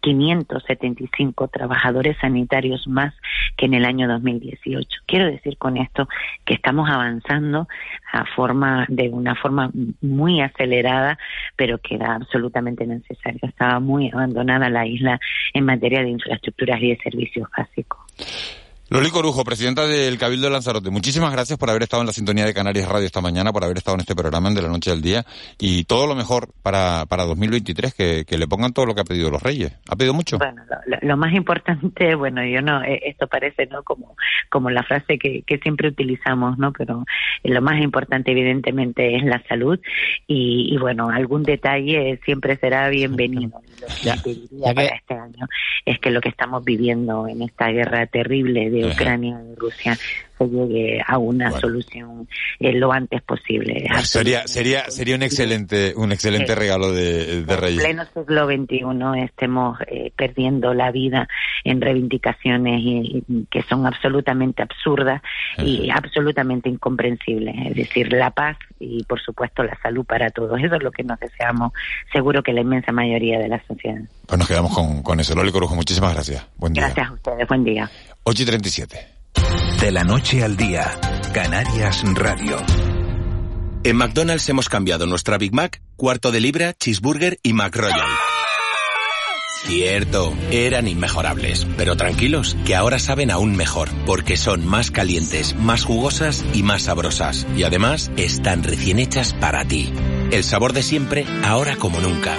575 trabajadores sanitarios más que en el año 2018. Quiero decir con esto que estamos avanzando a forma de una forma muy acelerada, pero que era absolutamente necesaria. Estaba muy abandonada la isla en materia de infraestructuras y de servicios básicos. Loli Corujo, presidenta del Cabildo de Lanzarote, muchísimas gracias por haber estado en la sintonía de Canarias Radio esta mañana, por haber estado en este programa de la noche al día y todo lo mejor para, para 2023, que, que le pongan todo lo que ha pedido los Reyes. ¿Ha pedido mucho? Bueno, lo, más importante, bueno, yo no, eh, esto parece no como, como la frase que, que siempre utilizamos, ¿no? Pero lo más importante evidentemente es la salud y, bueno, algún detalle siempre será bienvenido. Lo que ya, para este año es que lo que estamos viviendo en esta guerra terrible de Ucrania y Rusia se llegue a una solución eh, lo antes posible. Sería sería sería un excelente un excelente regalo de, de Reyes. En pleno siglo XXI estemos eh, perdiendo la vida en reivindicaciones que son absolutamente absurdas y absolutamente incomprensibles. Es decir, la paz y por supuesto la salud para todos. Eso es lo que nos deseamos. Seguro que la inmensa mayoría de la sociedad. Pues nos quedamos con, con eso. Loli Corujo, muchísimas gracias. Buen día. Gracias a ustedes. Buen día. 8 y 37. De la noche al día, Canarias Radio. En McDonald's hemos cambiado nuestra Big Mac, cuarto de libra, cheeseburger y McRoyal. Cierto, eran inmejorables, pero tranquilos, que ahora saben aún mejor, porque son más calientes, más jugosas y más sabrosas. Y además, están recién hechas para ti. El sabor de siempre, ahora como nunca.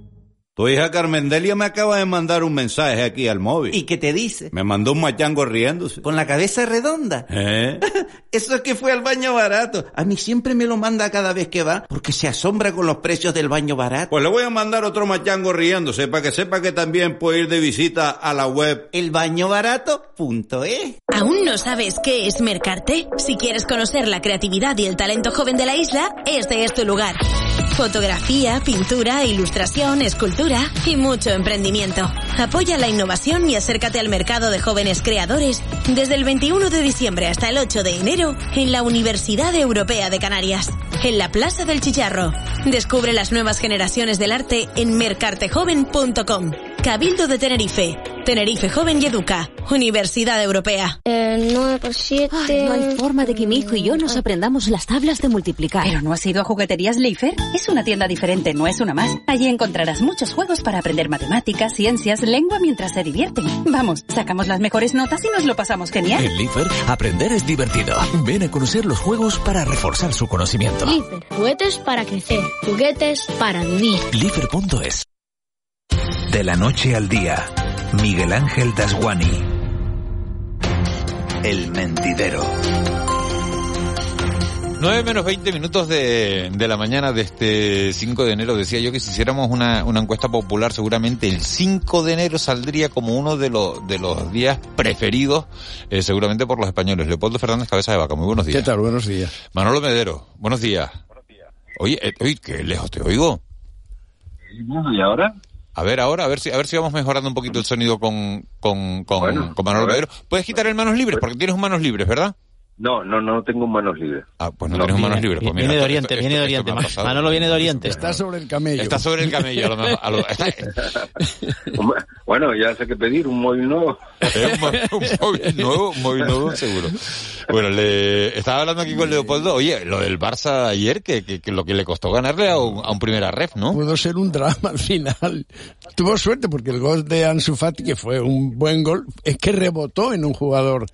Tu hija Carmendelia me acaba de mandar un mensaje aquí al móvil. ¿Y qué te dice? Me mandó un machango riéndose. ¿Con la cabeza redonda? ¿Eh? Eso es que fue al baño barato. A mí siempre me lo manda cada vez que va porque se asombra con los precios del baño barato. Pues le voy a mandar otro machango riéndose para que sepa que también puede ir de visita a la web elbañobarato.es. ¿Aún no sabes qué es Mercarte? Si quieres conocer la creatividad y el talento joven de la isla, este es tu lugar. Fotografía, pintura, ilustración, escultura y mucho emprendimiento. Apoya la innovación y acércate al mercado de jóvenes creadores desde el 21 de diciembre hasta el 8 de enero en la Universidad Europea de Canarias, en la Plaza del Chicharro. Descubre las nuevas generaciones del arte en mercartejoven.com. Cabildo de Tenerife. Tenerife Joven y Educa. Universidad Europea. El 9 por 7. Ay, no hay forma de que mi hijo y yo nos aprendamos las tablas de multiplicar. ¿Pero no has ido a Jugueterías Leifer? Es una tienda diferente, no es una más. Allí encontrarás muchos juegos para aprender matemáticas, ciencias, lengua mientras se divierten. Vamos, sacamos las mejores notas y nos lo pasamos genial. En Leifer, aprender es divertido. Ven a conocer los juegos para reforzar su conocimiento. Lifer, juguetes para crecer, juguetes para vivir. Lifer.es De la noche al día, Miguel Ángel Dasguani. El mentidero. 9 menos 20 minutos de, de, la mañana de este 5 de enero. Decía yo que si hiciéramos una, una encuesta popular, seguramente el 5 de enero saldría como uno de, los de los días preferidos, eh, seguramente por los españoles. Leopoldo Fernández Cabeza de Vaca, muy buenos días. ¿Qué tal? Buenos días. Manolo Medero, buenos días. Buenos días. Oye, eh, oye, qué lejos te oigo. ¿Y ahora? A ver, ahora, a ver si, a ver si vamos mejorando un poquito el sonido con, con, con, bueno, con Manolo Medero. Puedes quitar el manos libres, porque tienes manos libres, ¿verdad? No, no, no tengo manos libres. Ah, pues no, no tienes manos libres. Pues viene de Oriente, viene de Oriente. Manolo viene de Oriente. Está sobre el camello. Está sobre el camello, a lo mejor. A lo, está... bueno, ya sé qué pedir, un móvil nuevo. un, móvil nuevo, un móvil nuevo, seguro. Bueno, le estaba hablando aquí con Leopoldo. Oye, lo del Barça ayer, que, que, que lo que le costó ganarle a un, a un primera ref, ¿no? Pudo ser un drama al final. Tuvo suerte porque el gol de Ansu Fati, que fue un buen gol, es que rebotó en un jugador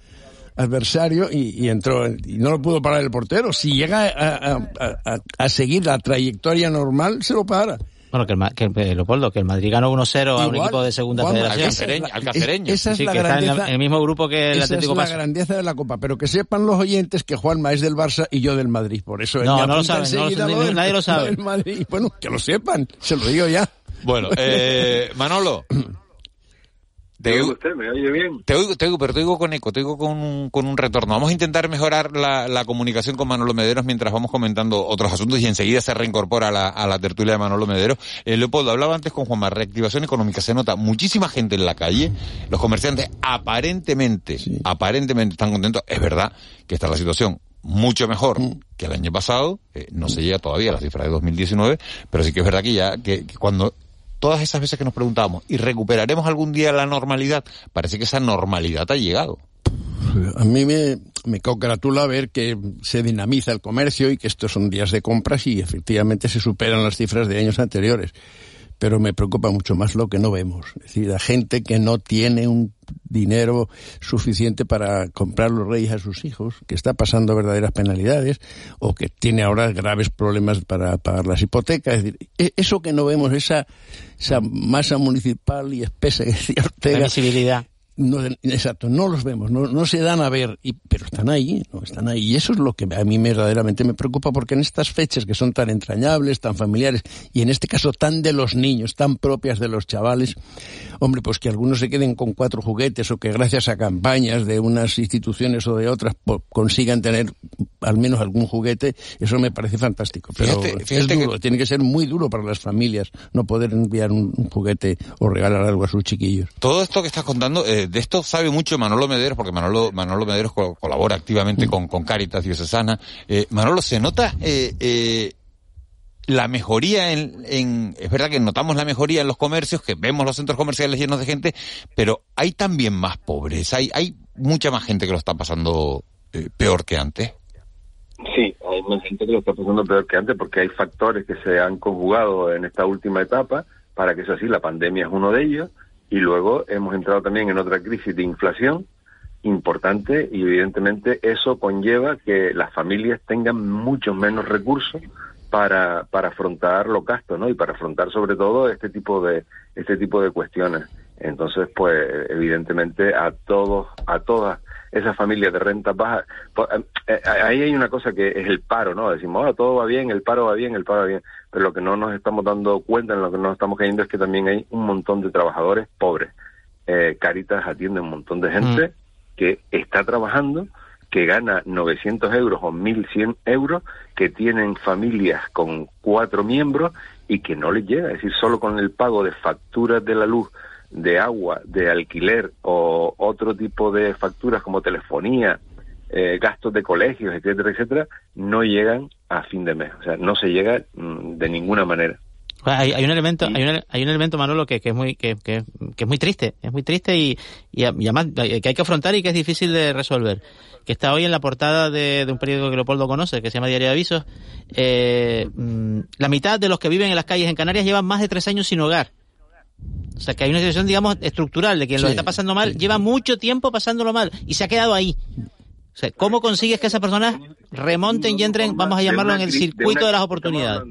adversario y, y, entró y no lo pudo parar el portero. Si llega a, a, a, a seguir la trayectoria normal, se lo para. Bueno, que el, que el Leopoldo, que el Madrid ganó 1-0 a un equipo de segunda igual, federación. Al cacereño. Esa es sí, la que grandeza, está en, el mismo grupo que el esa Atlético es la Paso. grandeza de la Copa, pero que sepan los oyentes que Juanma es del Barça y yo del Madrid. Por eso no, no lo saben, no lo, lo del, nadie lo sabe. Bueno, que lo sepan, se lo digo ya. Bueno, eh, Manolo. Te oigo, usted, ¿Me oye bien? Te oigo, te oigo, pero te oigo con eco, te oigo con un, con un retorno. Vamos a intentar mejorar la, la comunicación con Manolo Mederos mientras vamos comentando otros asuntos y enseguida se reincorpora a la, a la tertulia de Manolo Mederos. Eh, Leopoldo, hablaba antes con Juanma, reactivación económica. Se nota muchísima gente en la calle. Los comerciantes aparentemente, sí. aparentemente están contentos. Es verdad que está la situación mucho mejor mm. que el año pasado. Eh, no se llega todavía a la cifra de 2019, pero sí que es verdad que ya, que, que cuando todas esas veces que nos preguntábamos, ¿y recuperaremos algún día la normalidad? Parece que esa normalidad ha llegado. A mí me, me congratula ver que se dinamiza el comercio y que estos son días de compras y efectivamente se superan las cifras de años anteriores. Pero me preocupa mucho más lo que no vemos. Es decir, la gente que no tiene un dinero suficiente para comprar los reyes a sus hijos, que está pasando verdaderas penalidades o que tiene ahora graves problemas para pagar las hipotecas. Es decir, eso que no vemos, esa, esa masa municipal y espesa que decía Ortega. No, exacto, no los vemos, no, no se dan a ver, y, pero están ahí, no están ahí. Y eso es lo que a mí verdaderamente me preocupa, porque en estas fechas que son tan entrañables, tan familiares, y en este caso tan de los niños, tan propias de los chavales, hombre, pues que algunos se queden con cuatro juguetes o que gracias a campañas de unas instituciones o de otras consigan tener al menos algún juguete, eso me parece fantástico. Pero fíjate, fíjate es duro, que... tiene que ser muy duro para las familias no poder enviar un, un, juguete o regalar algo a sus chiquillos. Todo esto que estás contando, eh, de esto sabe mucho Manolo Mederos, porque Manolo, Manolo Mederos co colabora activamente mm. con, con Caritas Diocesana. Eh, Manolo, ¿se nota eh, eh, la mejoría en, en, es verdad que notamos la mejoría en los comercios, que vemos los centros comerciales llenos de gente, pero hay también más pobres, hay, hay mucha más gente que lo está pasando eh, peor que antes. Sí, hay más gente que lo está pasando peor que antes porque hay factores que se han conjugado en esta última etapa para que eso así, la pandemia es uno de ellos, y luego hemos entrado también en otra crisis de inflación importante y evidentemente eso conlleva que las familias tengan muchos menos recursos para, para afrontar los gastos, ¿no? Y para afrontar sobre todo este tipo de este tipo de cuestiones. Entonces, pues evidentemente a todos a todas esas familias de rentas bajas, pues, eh, ahí hay una cosa que es el paro, ¿no? Decimos, oh, todo va bien, el paro va bien, el paro va bien, pero lo que no nos estamos dando cuenta, en lo que no estamos cayendo es que también hay un montón de trabajadores pobres. Eh, Caritas atiende a un montón de gente mm. que está trabajando que gana 900 euros o 1.100 euros, que tienen familias con cuatro miembros y que no les llega. Es decir, solo con el pago de facturas de la luz, de agua, de alquiler o otro tipo de facturas como telefonía, eh, gastos de colegios, etcétera, etcétera, no llegan a fin de mes. O sea, no se llega mm, de ninguna manera. Hay, hay, un elemento, hay un, hay un elemento, Manolo, que, que es muy, que, que, que, es muy triste, es muy triste y, y, además que hay que afrontar y que es difícil de resolver. Que está hoy en la portada de, de un periódico que Leopoldo conoce, que se llama Diario de Avisos. Eh, mm, la mitad de los que viven en las calles en Canarias llevan más de tres años sin hogar. O sea que hay una situación, digamos, estructural de quien sí, lo está pasando mal, sí. lleva mucho tiempo pasándolo mal y se ha quedado ahí. O sea, ¿cómo consigues que esas personas remonten y entren, vamos a llamarlo, en el circuito de, las oportunidades?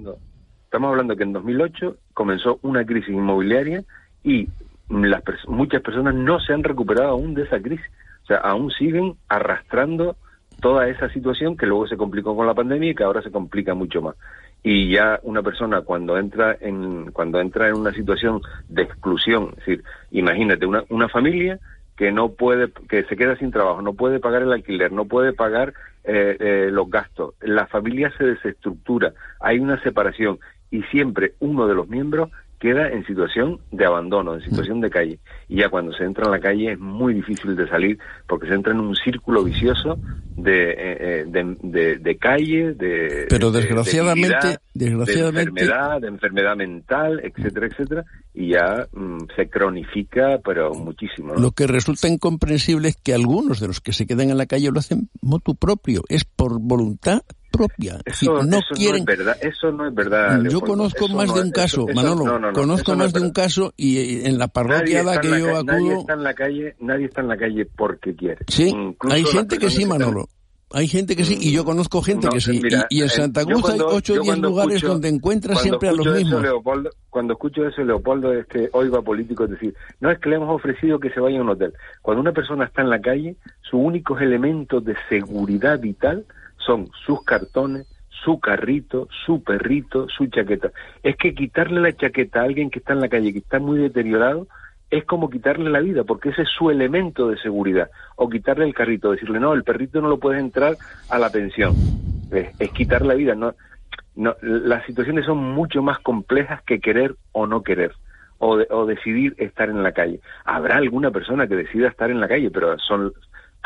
Estamos hablando que en 2008 comenzó una crisis inmobiliaria y las muchas personas no se han recuperado aún de esa crisis. O sea, aún siguen arrastrando toda esa situación que luego se complicó con la pandemia y que ahora se complica mucho más. Y ya una persona cuando entra en cuando entra en una situación de exclusión, es decir, imagínate una, una familia que no puede, que se queda sin trabajo, no puede pagar el alquiler, no puede pagar eh, eh, los gastos, la familia se desestructura, hay una separación y siempre uno de los miembros queda en situación de abandono, en situación de calle. Y ya cuando se entra en la calle es muy difícil de salir porque se entra en un círculo vicioso de, eh, de, de, de, calle, de... Pero desgraciadamente... De, desgraciadamente... de enfermedad, de enfermedad mental, etcétera, etcétera, y ya mmm, se cronifica, pero muchísimo. ¿no? Lo que resulta incomprensible es que algunos de los que se quedan en la calle lo hacen motu propio, es por voluntad propia. Eso, no eso quieren. No es verdad, eso no es verdad. Yo conozco más de un caso, Manolo. No, conozco más de un caso y en la parroquia a la que yo acudo. Nadie está en la calle, nadie está en la calle porque quiere. Sí, Incluso hay gente que sí, Manolo. Hay gente que sí, y yo conozco gente que sí. Mira, y, y, en Santa Cruz hay 8 o 10 lugares escucho, donde encuentras siempre a los mismos. Eso, Leopoldo, cuando escucho eso, Leopoldo, es que oigo a políticos decir, no es que le hemos ofrecido que se vaya a un hotel. Cuando una persona está en la calle, sus únicos elementos de seguridad vital son sus cartones, su carrito, su perrito, su chaqueta. Es que quitarle la chaqueta a alguien que está en la calle, que está muy deteriorado, es como quitarle la vida, porque ese es su elemento de seguridad. O quitarle el carrito, decirle, no, el perrito no lo puedes entrar a la pensión. Es, es quitar la vida. No, no, las situaciones son mucho más complejas que querer o no querer. O, de, o decidir estar en la calle. Habrá alguna persona que decida estar en la calle, pero son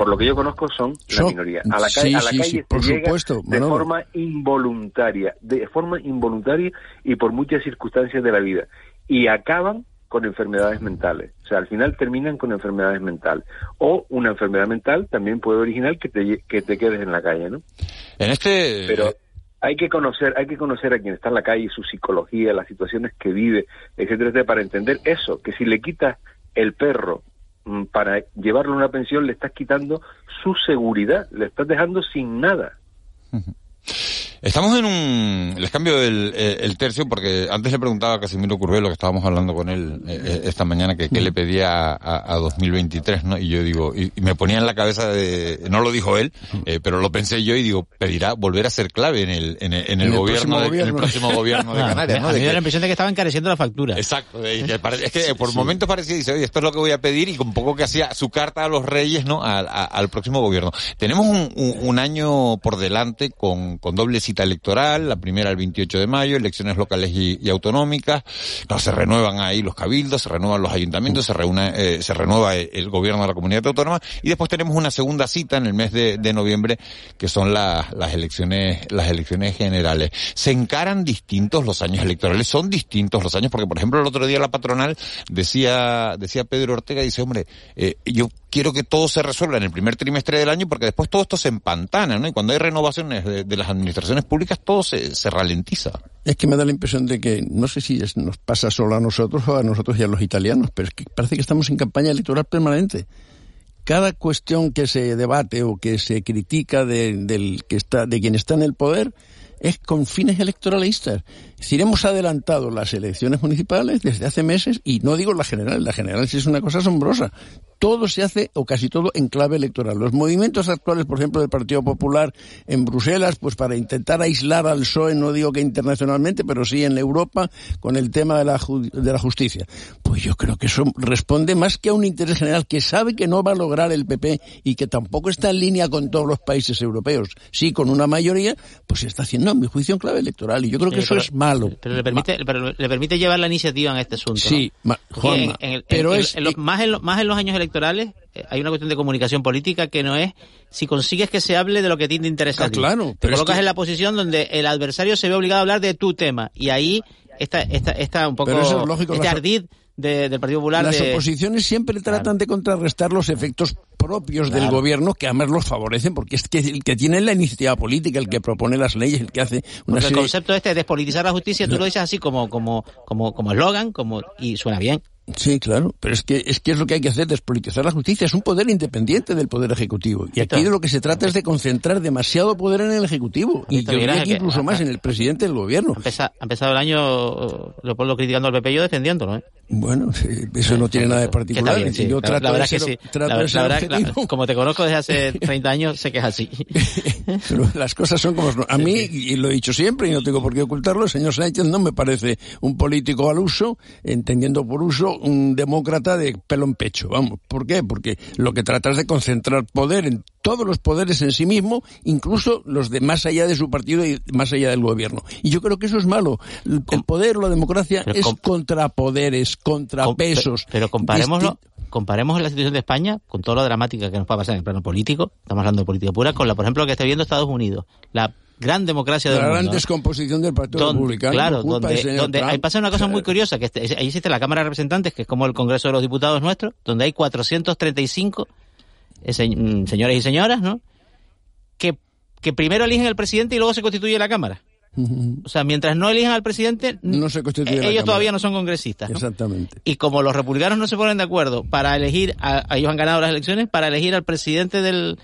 por lo que yo conozco, son la minoría. A la calle, sí, a la sí, calle sí, por se llega supuesto, de Manolo. forma involuntaria, de forma involuntaria y por muchas circunstancias de la vida. Y acaban con enfermedades mentales. O sea, al final terminan con enfermedades mentales. O una enfermedad mental también puede originar que te, que te quedes en la calle, ¿no? En este... Pero hay que conocer, hay que conocer a quien está en la calle, su psicología, las situaciones que vive, etcétera, etcétera, para entender eso, que si le quitas el perro para llevarlo a una pensión le estás quitando su seguridad, le estás dejando sin nada. Estamos en un... Les cambio el, el, tercio porque antes le preguntaba a Casimiro Curvelo, que estábamos hablando con él eh, esta mañana, que qué le pedía a, a, 2023, ¿no? Y yo digo, y, y, me ponía en la cabeza de... No lo dijo él, eh, pero lo pensé yo y digo, pedirá volver a ser clave en el, en el, en el, el gobierno, de, gobierno. En el próximo gobierno de Canarias, ¿no? A mí me da la impresión de que estaba encareciendo la factura. Exacto, de que pare- es que por momentos parecía, dice, oye, esto es lo que voy a pedir y con poco que hacía su carta a los reyes, ¿no? Al, a- al próximo gobierno. Tenemos un, un- un año por delante con, con doble cita electoral, la primera el 28 de mayo, elecciones locales y, autonómicas, no, se renuevan ahí los cabildos, se renuevan los ayuntamientos, se, reúne, eh, se renueva el, gobierno de la comunidad autónoma y después tenemos una segunda cita en el mes de, noviembre que son las, las elecciones, las elecciones generales. Se encaran distintos los años electorales, son distintos los años, porque por ejemplo el otro día la patronal decía, decía Pedro Ortega, dice, hombre, eh, yo quiero que todo se resuelva en el primer trimestre del año porque después todo esto se empantana, ¿no? Y cuando hay renovaciones de las administraciones públicas todo se, se ralentiza. Es que me da la impresión de que, no sé si nos pasa solo a nosotros o a nosotros y a los italianos, pero es que parece que estamos en campaña electoral permanente. Cada cuestión que se debate o que se critica de, del que está, de quien está en el poder es con fines electoralistas. Decir, hemos adelantado las elecciones municipales desde hace meses y no digo la general, la general sí es una cosa asombrosa. Todo se hace, o casi todo, en clave electoral. Los movimientos actuales, por ejemplo, del Partido Popular en Bruselas, pues para intentar aislar al PSOE, no digo que internacionalmente, pero sí en Europa, con el tema de la, de la justicia. Pues yo creo que eso responde más que a un interés general que sabe que no va a lograr el PP y que tampoco está en línea con todos los países europeos. Sí, con una mayoría, pues se está haciendo, a mi juicio, en clave electoral. Y yo creo que eso es malo. Pero le permite, pero le permite llevar la iniciativa en este asunto. Sí, Juanma, pero es... los, más, en más en los años electorales eh, hay una cuestión de comunicación política que no es si consigues que se hable de lo que te interesa a ti. Claro, te colocas en la posición donde el adversario se ve obligado a hablar de tu tema y ahí está, está, está un poco es lógico, este ardid del Partido Popular. Las de... oposiciones siempre tratan de contrarrestar los efectos propios Claro. del gobierno que además los favorecen porque es que el que tiene la iniciativa política, el que propone las leyes, el que hace una Porque el serie... concepto este de despolitizar la justicia, tú lo dices así como como como como eslogan, como y suena bien. Sí, claro, pero es que, es que es lo que hay que hacer, despolitizar la justicia. Es un poder independiente del poder ejecutivo. Y aquí de lo que se trata es de concentrar demasiado poder en el ejecutivo. Y yo diría que incluso más en el presidente del gobierno. Ha empezado, el año eh, Leopoldo criticando al PP y yo defendiéndolo, ¿eh? Bueno, eso no tiene nada de particular. bien, Es decir, sí. Yo La- trato la verdad de ser, que sí. La- de la ser verdad- la- como te conozco desde hace 30 años, sé que es así. Pero las cosas son como son. A mí, y lo he dicho siempre y no tengo por qué ocultarlo, el señor Sánchez no me parece un político al uso, entendiendo por uso un demócrata de pelo en pecho. Vamos, ¿por qué? Porque lo que trata es de concentrar poder en todos los poderes en sí mismo, incluso los de más allá de su partido y más allá del gobierno. Y yo creo que eso es malo. El poder, la democracia, es contra poderes, contra pesos. Pero comparémoslo, comparemos la situación de España con todo lo dramática que nos puede pasar en el plano político, estamos hablando de política pura, con la, por ejemplo, lo que está viendo Estados Unidos. La gran democracia del La gran mundo. descomposición del Partido Donde- Republicano. claro, donde, donde ahí pasa una cosa muy curiosa, que este- ahí existe la Cámara de Representantes, que es como el Congreso de los Diputados nuestro, donde hay 435 eh, se- mm, señores y señoras, ¿no? Que, que primero eligen al presidente y luego se constituye la Cámara. O sea, mientras no elijan al presidente, no se constituye eh, la ellos todavía no son congresistas. ¿no? Exactamente. Y como los republicanos no se ponen de acuerdo para elegir, a, a ellos han ganado las elecciones, para elegir al presidente del,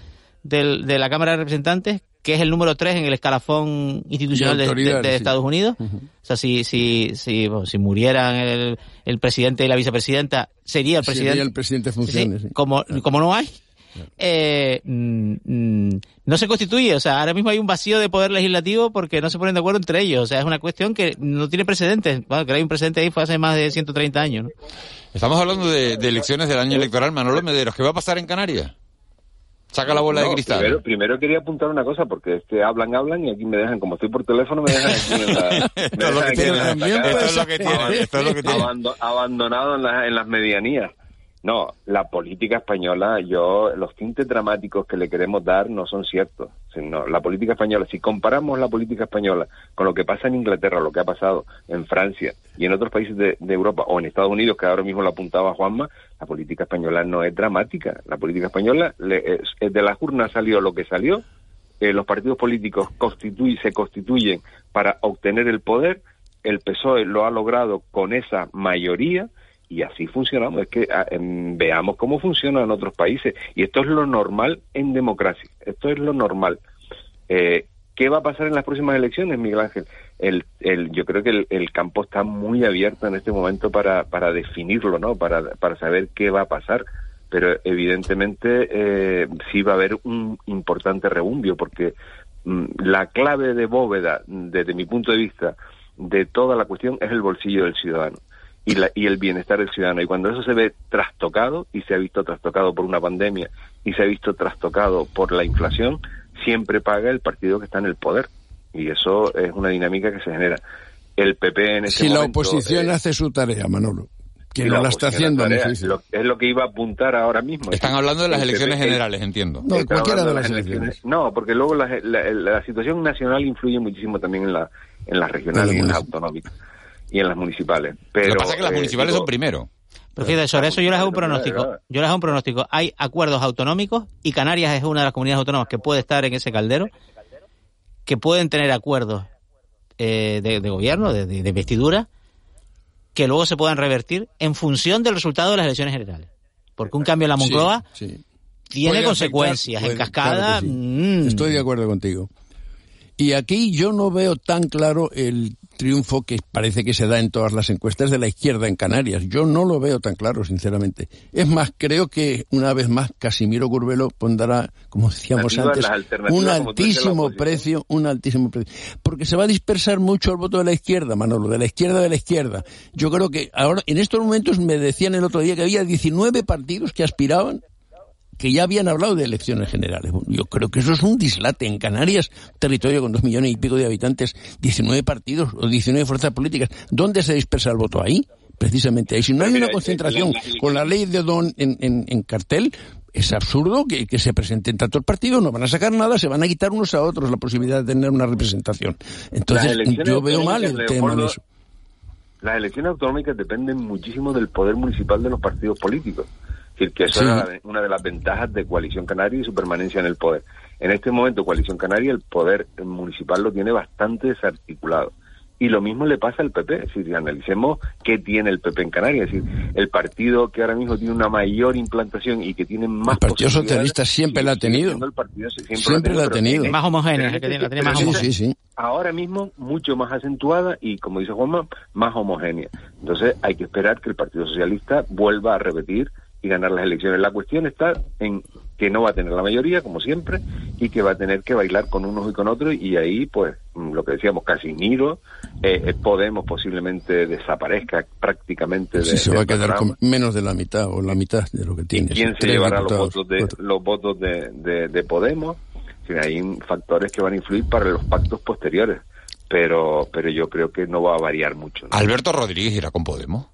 del- de la Cámara de Representantes, que es el número tres en el escalafón institucional De de, de- de sí. Estados Unidos. O sea, si, si, si, bueno, si murieran el, el presidente y la vicepresidenta, sería el presidente. Sería el presidente en funciones. Sí, sí. como, como no hay, eh, mm, mm, no se constituye. O sea, ahora mismo hay un vacío de poder legislativo porque no se ponen de acuerdo entre ellos. O sea, es una cuestión que no tiene precedentes. Bueno, que hay un precedente ahí fue hace más de 130 años. ¿no? Estamos hablando de, de elecciones del año electoral. Manolo Mederos, ¿qué va a pasar en Canarias? Saca la bola de cristal. Primero, primero quería apuntar una cosa, porque es que hablan, hablan y aquí me dejan, como estoy por teléfono, me dejan aquí en la, Esto es lo que tiene, Esto es lo que tiene, abandonado en, las- en las medianías. No, la política española, yo, los tintes dramáticos que le queremos dar no son ciertos. Sino, la política española, si comparamos la política española con lo que pasa en Inglaterra, lo que ha pasado en Francia y en otros países de, Europa o en Estados Unidos, que ahora mismo lo apuntaba Juanma, la política española no es dramática. La política española, le- es- de las urnas salió lo que salió, eh, los partidos políticos constituy- se constituyen para obtener el poder, el PSOE lo ha logrado con esa mayoría y así funcionamos. Es que ah, em, veamos cómo funciona en otros países y esto es lo normal en democracia, esto es lo normal. Eh, ¿Qué va a pasar en las próximas elecciones, Miguel Ángel? El, el, yo creo que el, el campo está muy abierto en este momento para, para definirlo, ¿no? Para, para saber qué va a pasar. Pero evidentemente eh, sí va a haber un importante rebumbio, porque mm, la clave de bóveda, desde mi punto de vista, de toda la cuestión es el bolsillo del ciudadano y, la- y el bienestar del ciudadano. Y cuando eso se ve trastocado, y se ha visto trastocado por una pandemia, y se ha visto trastocado por la inflación, siempre paga el partido que está en el poder. Y eso es una dinámica que se genera. El PP en este Si la momento, oposición eh, hace su tarea, Manolo, que si no la está haciendo, tarea, lo- es lo que iba a apuntar ahora mismo. Están hablando de las PP elecciones el- generales, entiendo. No, cualquiera de las elecciones. No, porque luego la, la- la situación nacional influye muchísimo también en la en las regionales y en las autonómicas y en las municipales. Pero, Lo que pasa es que las eh, municipales digo, son primero. Pero fíjate, sobre eso yo les hago un pronóstico. Yo les hago un pronóstico. Hay acuerdos autonómicos y Canarias es una de las comunidades autónomas que puede estar en ese caldero, que pueden tener acuerdos eh, de, de gobierno, de, investidura, que luego se puedan revertir en función del resultado de las elecciones generales. Porque un cambio en la Moncloa Sí, sí. tiene Puede consecuencias afectar, en cascada. claro que sí. mm. Estoy de acuerdo contigo. Y aquí yo no veo tan claro el triunfo que parece que se da en todas las encuestas de la izquierda en Canarias. Yo no lo veo tan claro, sinceramente. Es más, creo que una vez más Casimiro Curbelo pondrá, como decíamos antes, un altísimo precio, un altísimo precio. Porque se va a dispersar mucho el voto de la izquierda, Manolo, de la izquierda de la izquierda. Yo creo que ahora, en estos momentos me decían el otro día que había 19 partidos que aspiraban que ya habían hablado de elecciones generales. yo creo que eso es un dislate. En Canarias, territorio con dos millones y pico de habitantes, 19 partidos o 19 fuerzas políticas, ¿dónde se dispersa el voto? Ahí, precisamente ahí. Si no hay una concentración con la ley de Don en, en, cartel, es absurdo que, que, se presenten tantos partidos, no van a sacar nada, se van a quitar unos a otros la posibilidad de tener una representación. Entonces, yo veo mal el tema de eso. Las elecciones autonómicas dependen muchísimo del poder municipal de los partidos políticos decir, que eso es una de las ventajas de Coalición Canaria y su permanencia en el poder. En este momento, Coalición Canaria, el poder municipal lo tiene bastante desarticulado. Y lo mismo le pasa al PP, es decir, analicemos qué tiene el PP en Canarias, es decir, el partido que ahora mismo tiene una mayor implantación y que tiene más... El Partido Socialista siempre la ha tenido. siempre, la ha tenido. Más homogénea, Ahora mismo mucho más acentuada y, como dice Juanma, más homogénea. Entonces hay que esperar que el Partido Socialista vuelva a repetir y ganar las elecciones. La cuestión está en que no va a tener la mayoría, como siempre, y que va a tener que bailar con unos y con otros, y ahí, pues, mm, lo que decíamos, casi Niro, eh, eh, Podemos posiblemente desaparezca prácticamente de... se va a quedar con menos de la mitad, o la mitad de lo que tiene. ¿Quién se llevará los votos de, los votos de, de, Podemos? hay factores que van a influir para los pactos posteriores, pero, pero yo creo que no va a variar mucho. Alberto Rodríguez irá con Podemos.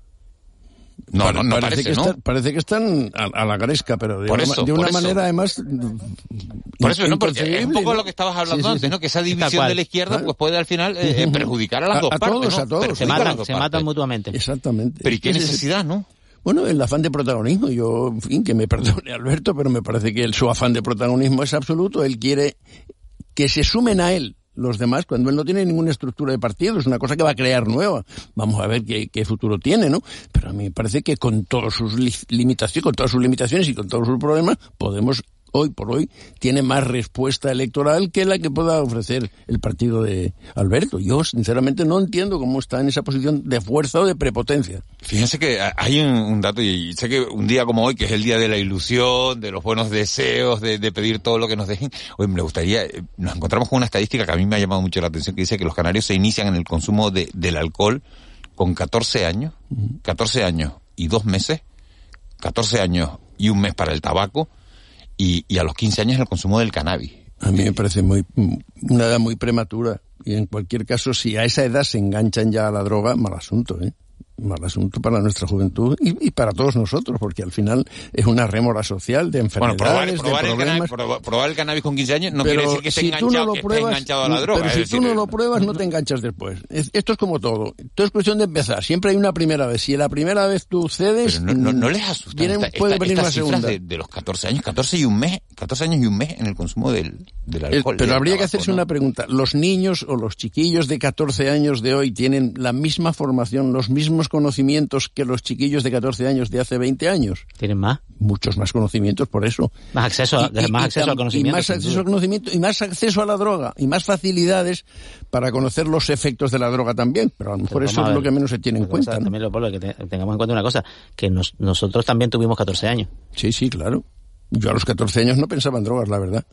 No, no, no parece, que Están, parece que están a, la gresca, pero de una, manera además. Por eso, ¿no? Porque es un poco lo que estabas hablando antes, ¿no? Que esa división de la izquierda pues puede al final eh, perjudicar a las dos partes. Todos, A todos, se matan, se matan mutuamente. Exactamente. Pero ¿y qué necesidad, no? Bueno, el afán de protagonismo, yo, en fin, que me perdone Alberto, pero me parece que el, su afán de protagonismo es absoluto. Él quiere que se sumen a él los demás cuando él no tiene ninguna estructura de partido, es una cosa que va a crear nueva. Vamos a ver qué, qué futuro tiene, ¿no? Pero a mí me parece que con sus limitaciones, con todas sus limitaciones y con todos sus problemas, podemos hoy por hoy tiene más respuesta electoral que la que pueda ofrecer el partido de Alberto. Yo sinceramente no entiendo cómo está en esa posición de fuerza o de prepotencia. Fíjense que hay un, dato y sé que un día como hoy, que es el día de la ilusión, de los buenos deseos, de, pedir todo lo que nos dejen, hoy me gustaría, eh, nos encontramos con una estadística que a mí me ha llamado mucho la atención, que dice que los canarios se inician en el consumo de, del alcohol con 14 años, 14 años y dos meses, 14 años y un mes para el tabaco, y, a los 15 años el consumo del cannabis. A mí me parece muy, una edad muy prematura. Y en cualquier caso, si a esa edad se enganchan ya a la droga, mal asunto, ¿eh? Mal asunto para nuestra juventud y, para todos nosotros, porque al final es una rémora social de enfermedades, bueno, probar, de problemas. El cannabis, probar el cannabis con 15 años no quiere decir que esté, enganchado, enganchado a la droga. Pero si tú no lo pruebas, no te enganchas después. esto es como todo. Esto es cuestión de empezar. Siempre hay una primera vez. Si la primera vez tú cedes... Pero no, no, les asusta puede venir una segunda. De, de, los 14 años, 14 y un mes, 14 años y un mes en el consumo del, del alcohol. pero habría que hacerse una pregunta. ¿Los niños o los chiquillos de 14 años de hoy tienen la misma formación, los mismos conocimientos que los chiquillos de 14 años de hace 20 años. ¿Tienen más? Muchos más conocimientos por eso. Más acceso, a, más acceso al conocimiento. Y más acceso al conocimiento y más acceso a la droga y más facilidades para conocer los efectos de la droga también. Pero a lo mejor eso es lo que menos se tiene en cuenta. También lo, que tengamos en cuenta una cosa, que nosotros también tuvimos 14 años. Sí, sí, claro. Yo a los 14 años no pensaba en drogas, la verdad.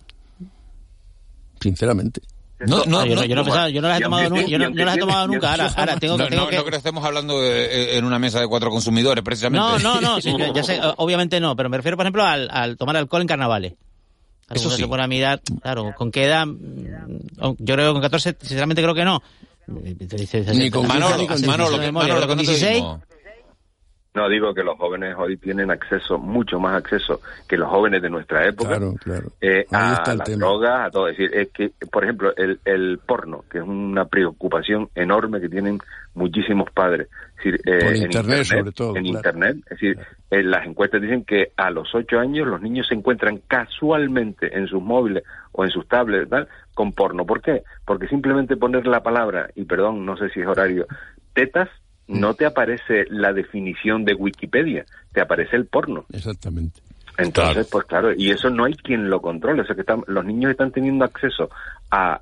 Sinceramente. No, no, yo, no, yo, no pensaba, yo no las he tomado, nunca, yo no, las he tomado nunca. Ahora, ahora tengo, no, tengo que... no creo que estemos hablando de, en una mesa de cuatro consumidores, precisamente. No, no, no, sí, ya sé, obviamente no, pero me refiero, por ejemplo, al, al tomar alcohol en carnavales. Eso sí. se pone a mirar, claro, ¿con qué edad? Yo creo que con 14, sinceramente creo que no. Ni con Manolo, Manolo, Manolo, con 16. No, digo que los jóvenes hoy tienen acceso, mucho más acceso que los jóvenes de nuestra época eh, a las drogas, a todo. Es decir, es que, por ejemplo, el, el porno, que es una preocupación enorme que tienen muchísimos padres. Es decir, eh, en internet, sobre todo. En internet. Es decir, eh, las encuestas dicen que a los ocho años los niños se encuentran casualmente en sus móviles o en sus tablets tal, con porno. ¿Por qué? Porque simplemente poner la palabra, y perdón, no sé si es horario, tetas no te aparece la definición de Wikipedia, te aparece el porno. Exactamente. Entonces, pues claro, y eso no hay quien lo controle. O sea, que están, los niños están teniendo acceso a,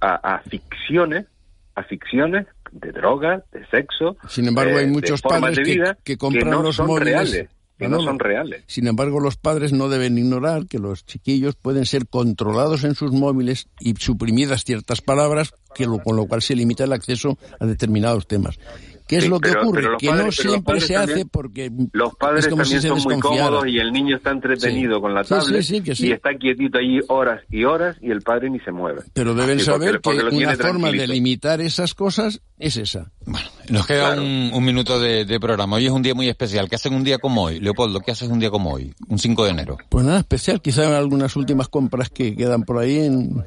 a, ficciones, a ficciones de drogas, de sexo. Sin embargo, hay muchos padres que, compran no los son móviles. Reales, que no, son reales. Sin embargo, los padres no deben ignorar que los chiquillos pueden ser controlados en sus móviles y suprimidas ciertas palabras, que con lo cual se limita el acceso a determinados temas. ¿Qué es lo que ocurre? que no siempre se hace porque los padres también son muy cómodos y el niño está entretenido con la tablet y está quietito allí horas y horas y el padre ni se mueve. Pero deben saber que una forma de limitar esas cosas es esa. Bueno, nos queda un, minuto de, programa. Hoy es un día muy especial. ¿Qué hacen un día como hoy? Leopoldo, ¿qué haces un día como hoy? Un 5 de enero. Pues nada especial, quizá algunas últimas compras que quedan por ahí en,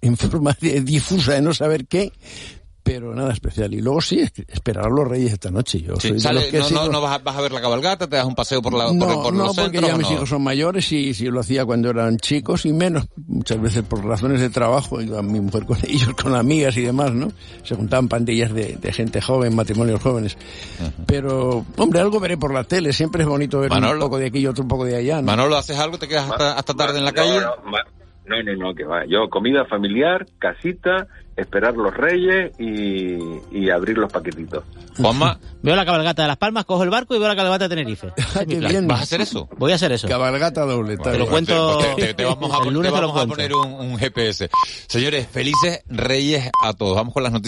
en forma difusa de no saber qué, pero nada especial. Y luego sí, esperar a los reyes esta noche. Yo soy no, no, vas, a, ver la cabalgata, te das un paseo por, la, no, por, no, porque ya mis hijos son mayores y si lo hacía cuando eran chicos y menos, muchas veces por razones de trabajo, iba mi mujer con ellos, con amigas y demás, ¿no? Se juntaban pandillas de, gente joven, matrimonios jóvenes. Pero, hombre, algo veré por la tele, siempre es bonito ver un poco de aquí y otro un poco de allá. Manolo, ¿haces algo? ¿Te quedas hasta, hasta tarde en la calle? No, no, no, que va. Yo comida familiar, casita, esperar los reyes y, abrir los paquetitos. Juanma. Veo la cabalgata de Las Palmas, cojo el barco y veo la cabalgata de Tenerife. ¿Vas a hacer eso? Voy a hacer eso. Cabalgata doble. te lo cuento. Te, vamos a, poner un, un GPS. Señores, felices reyes a todos. Vamos con las noticias.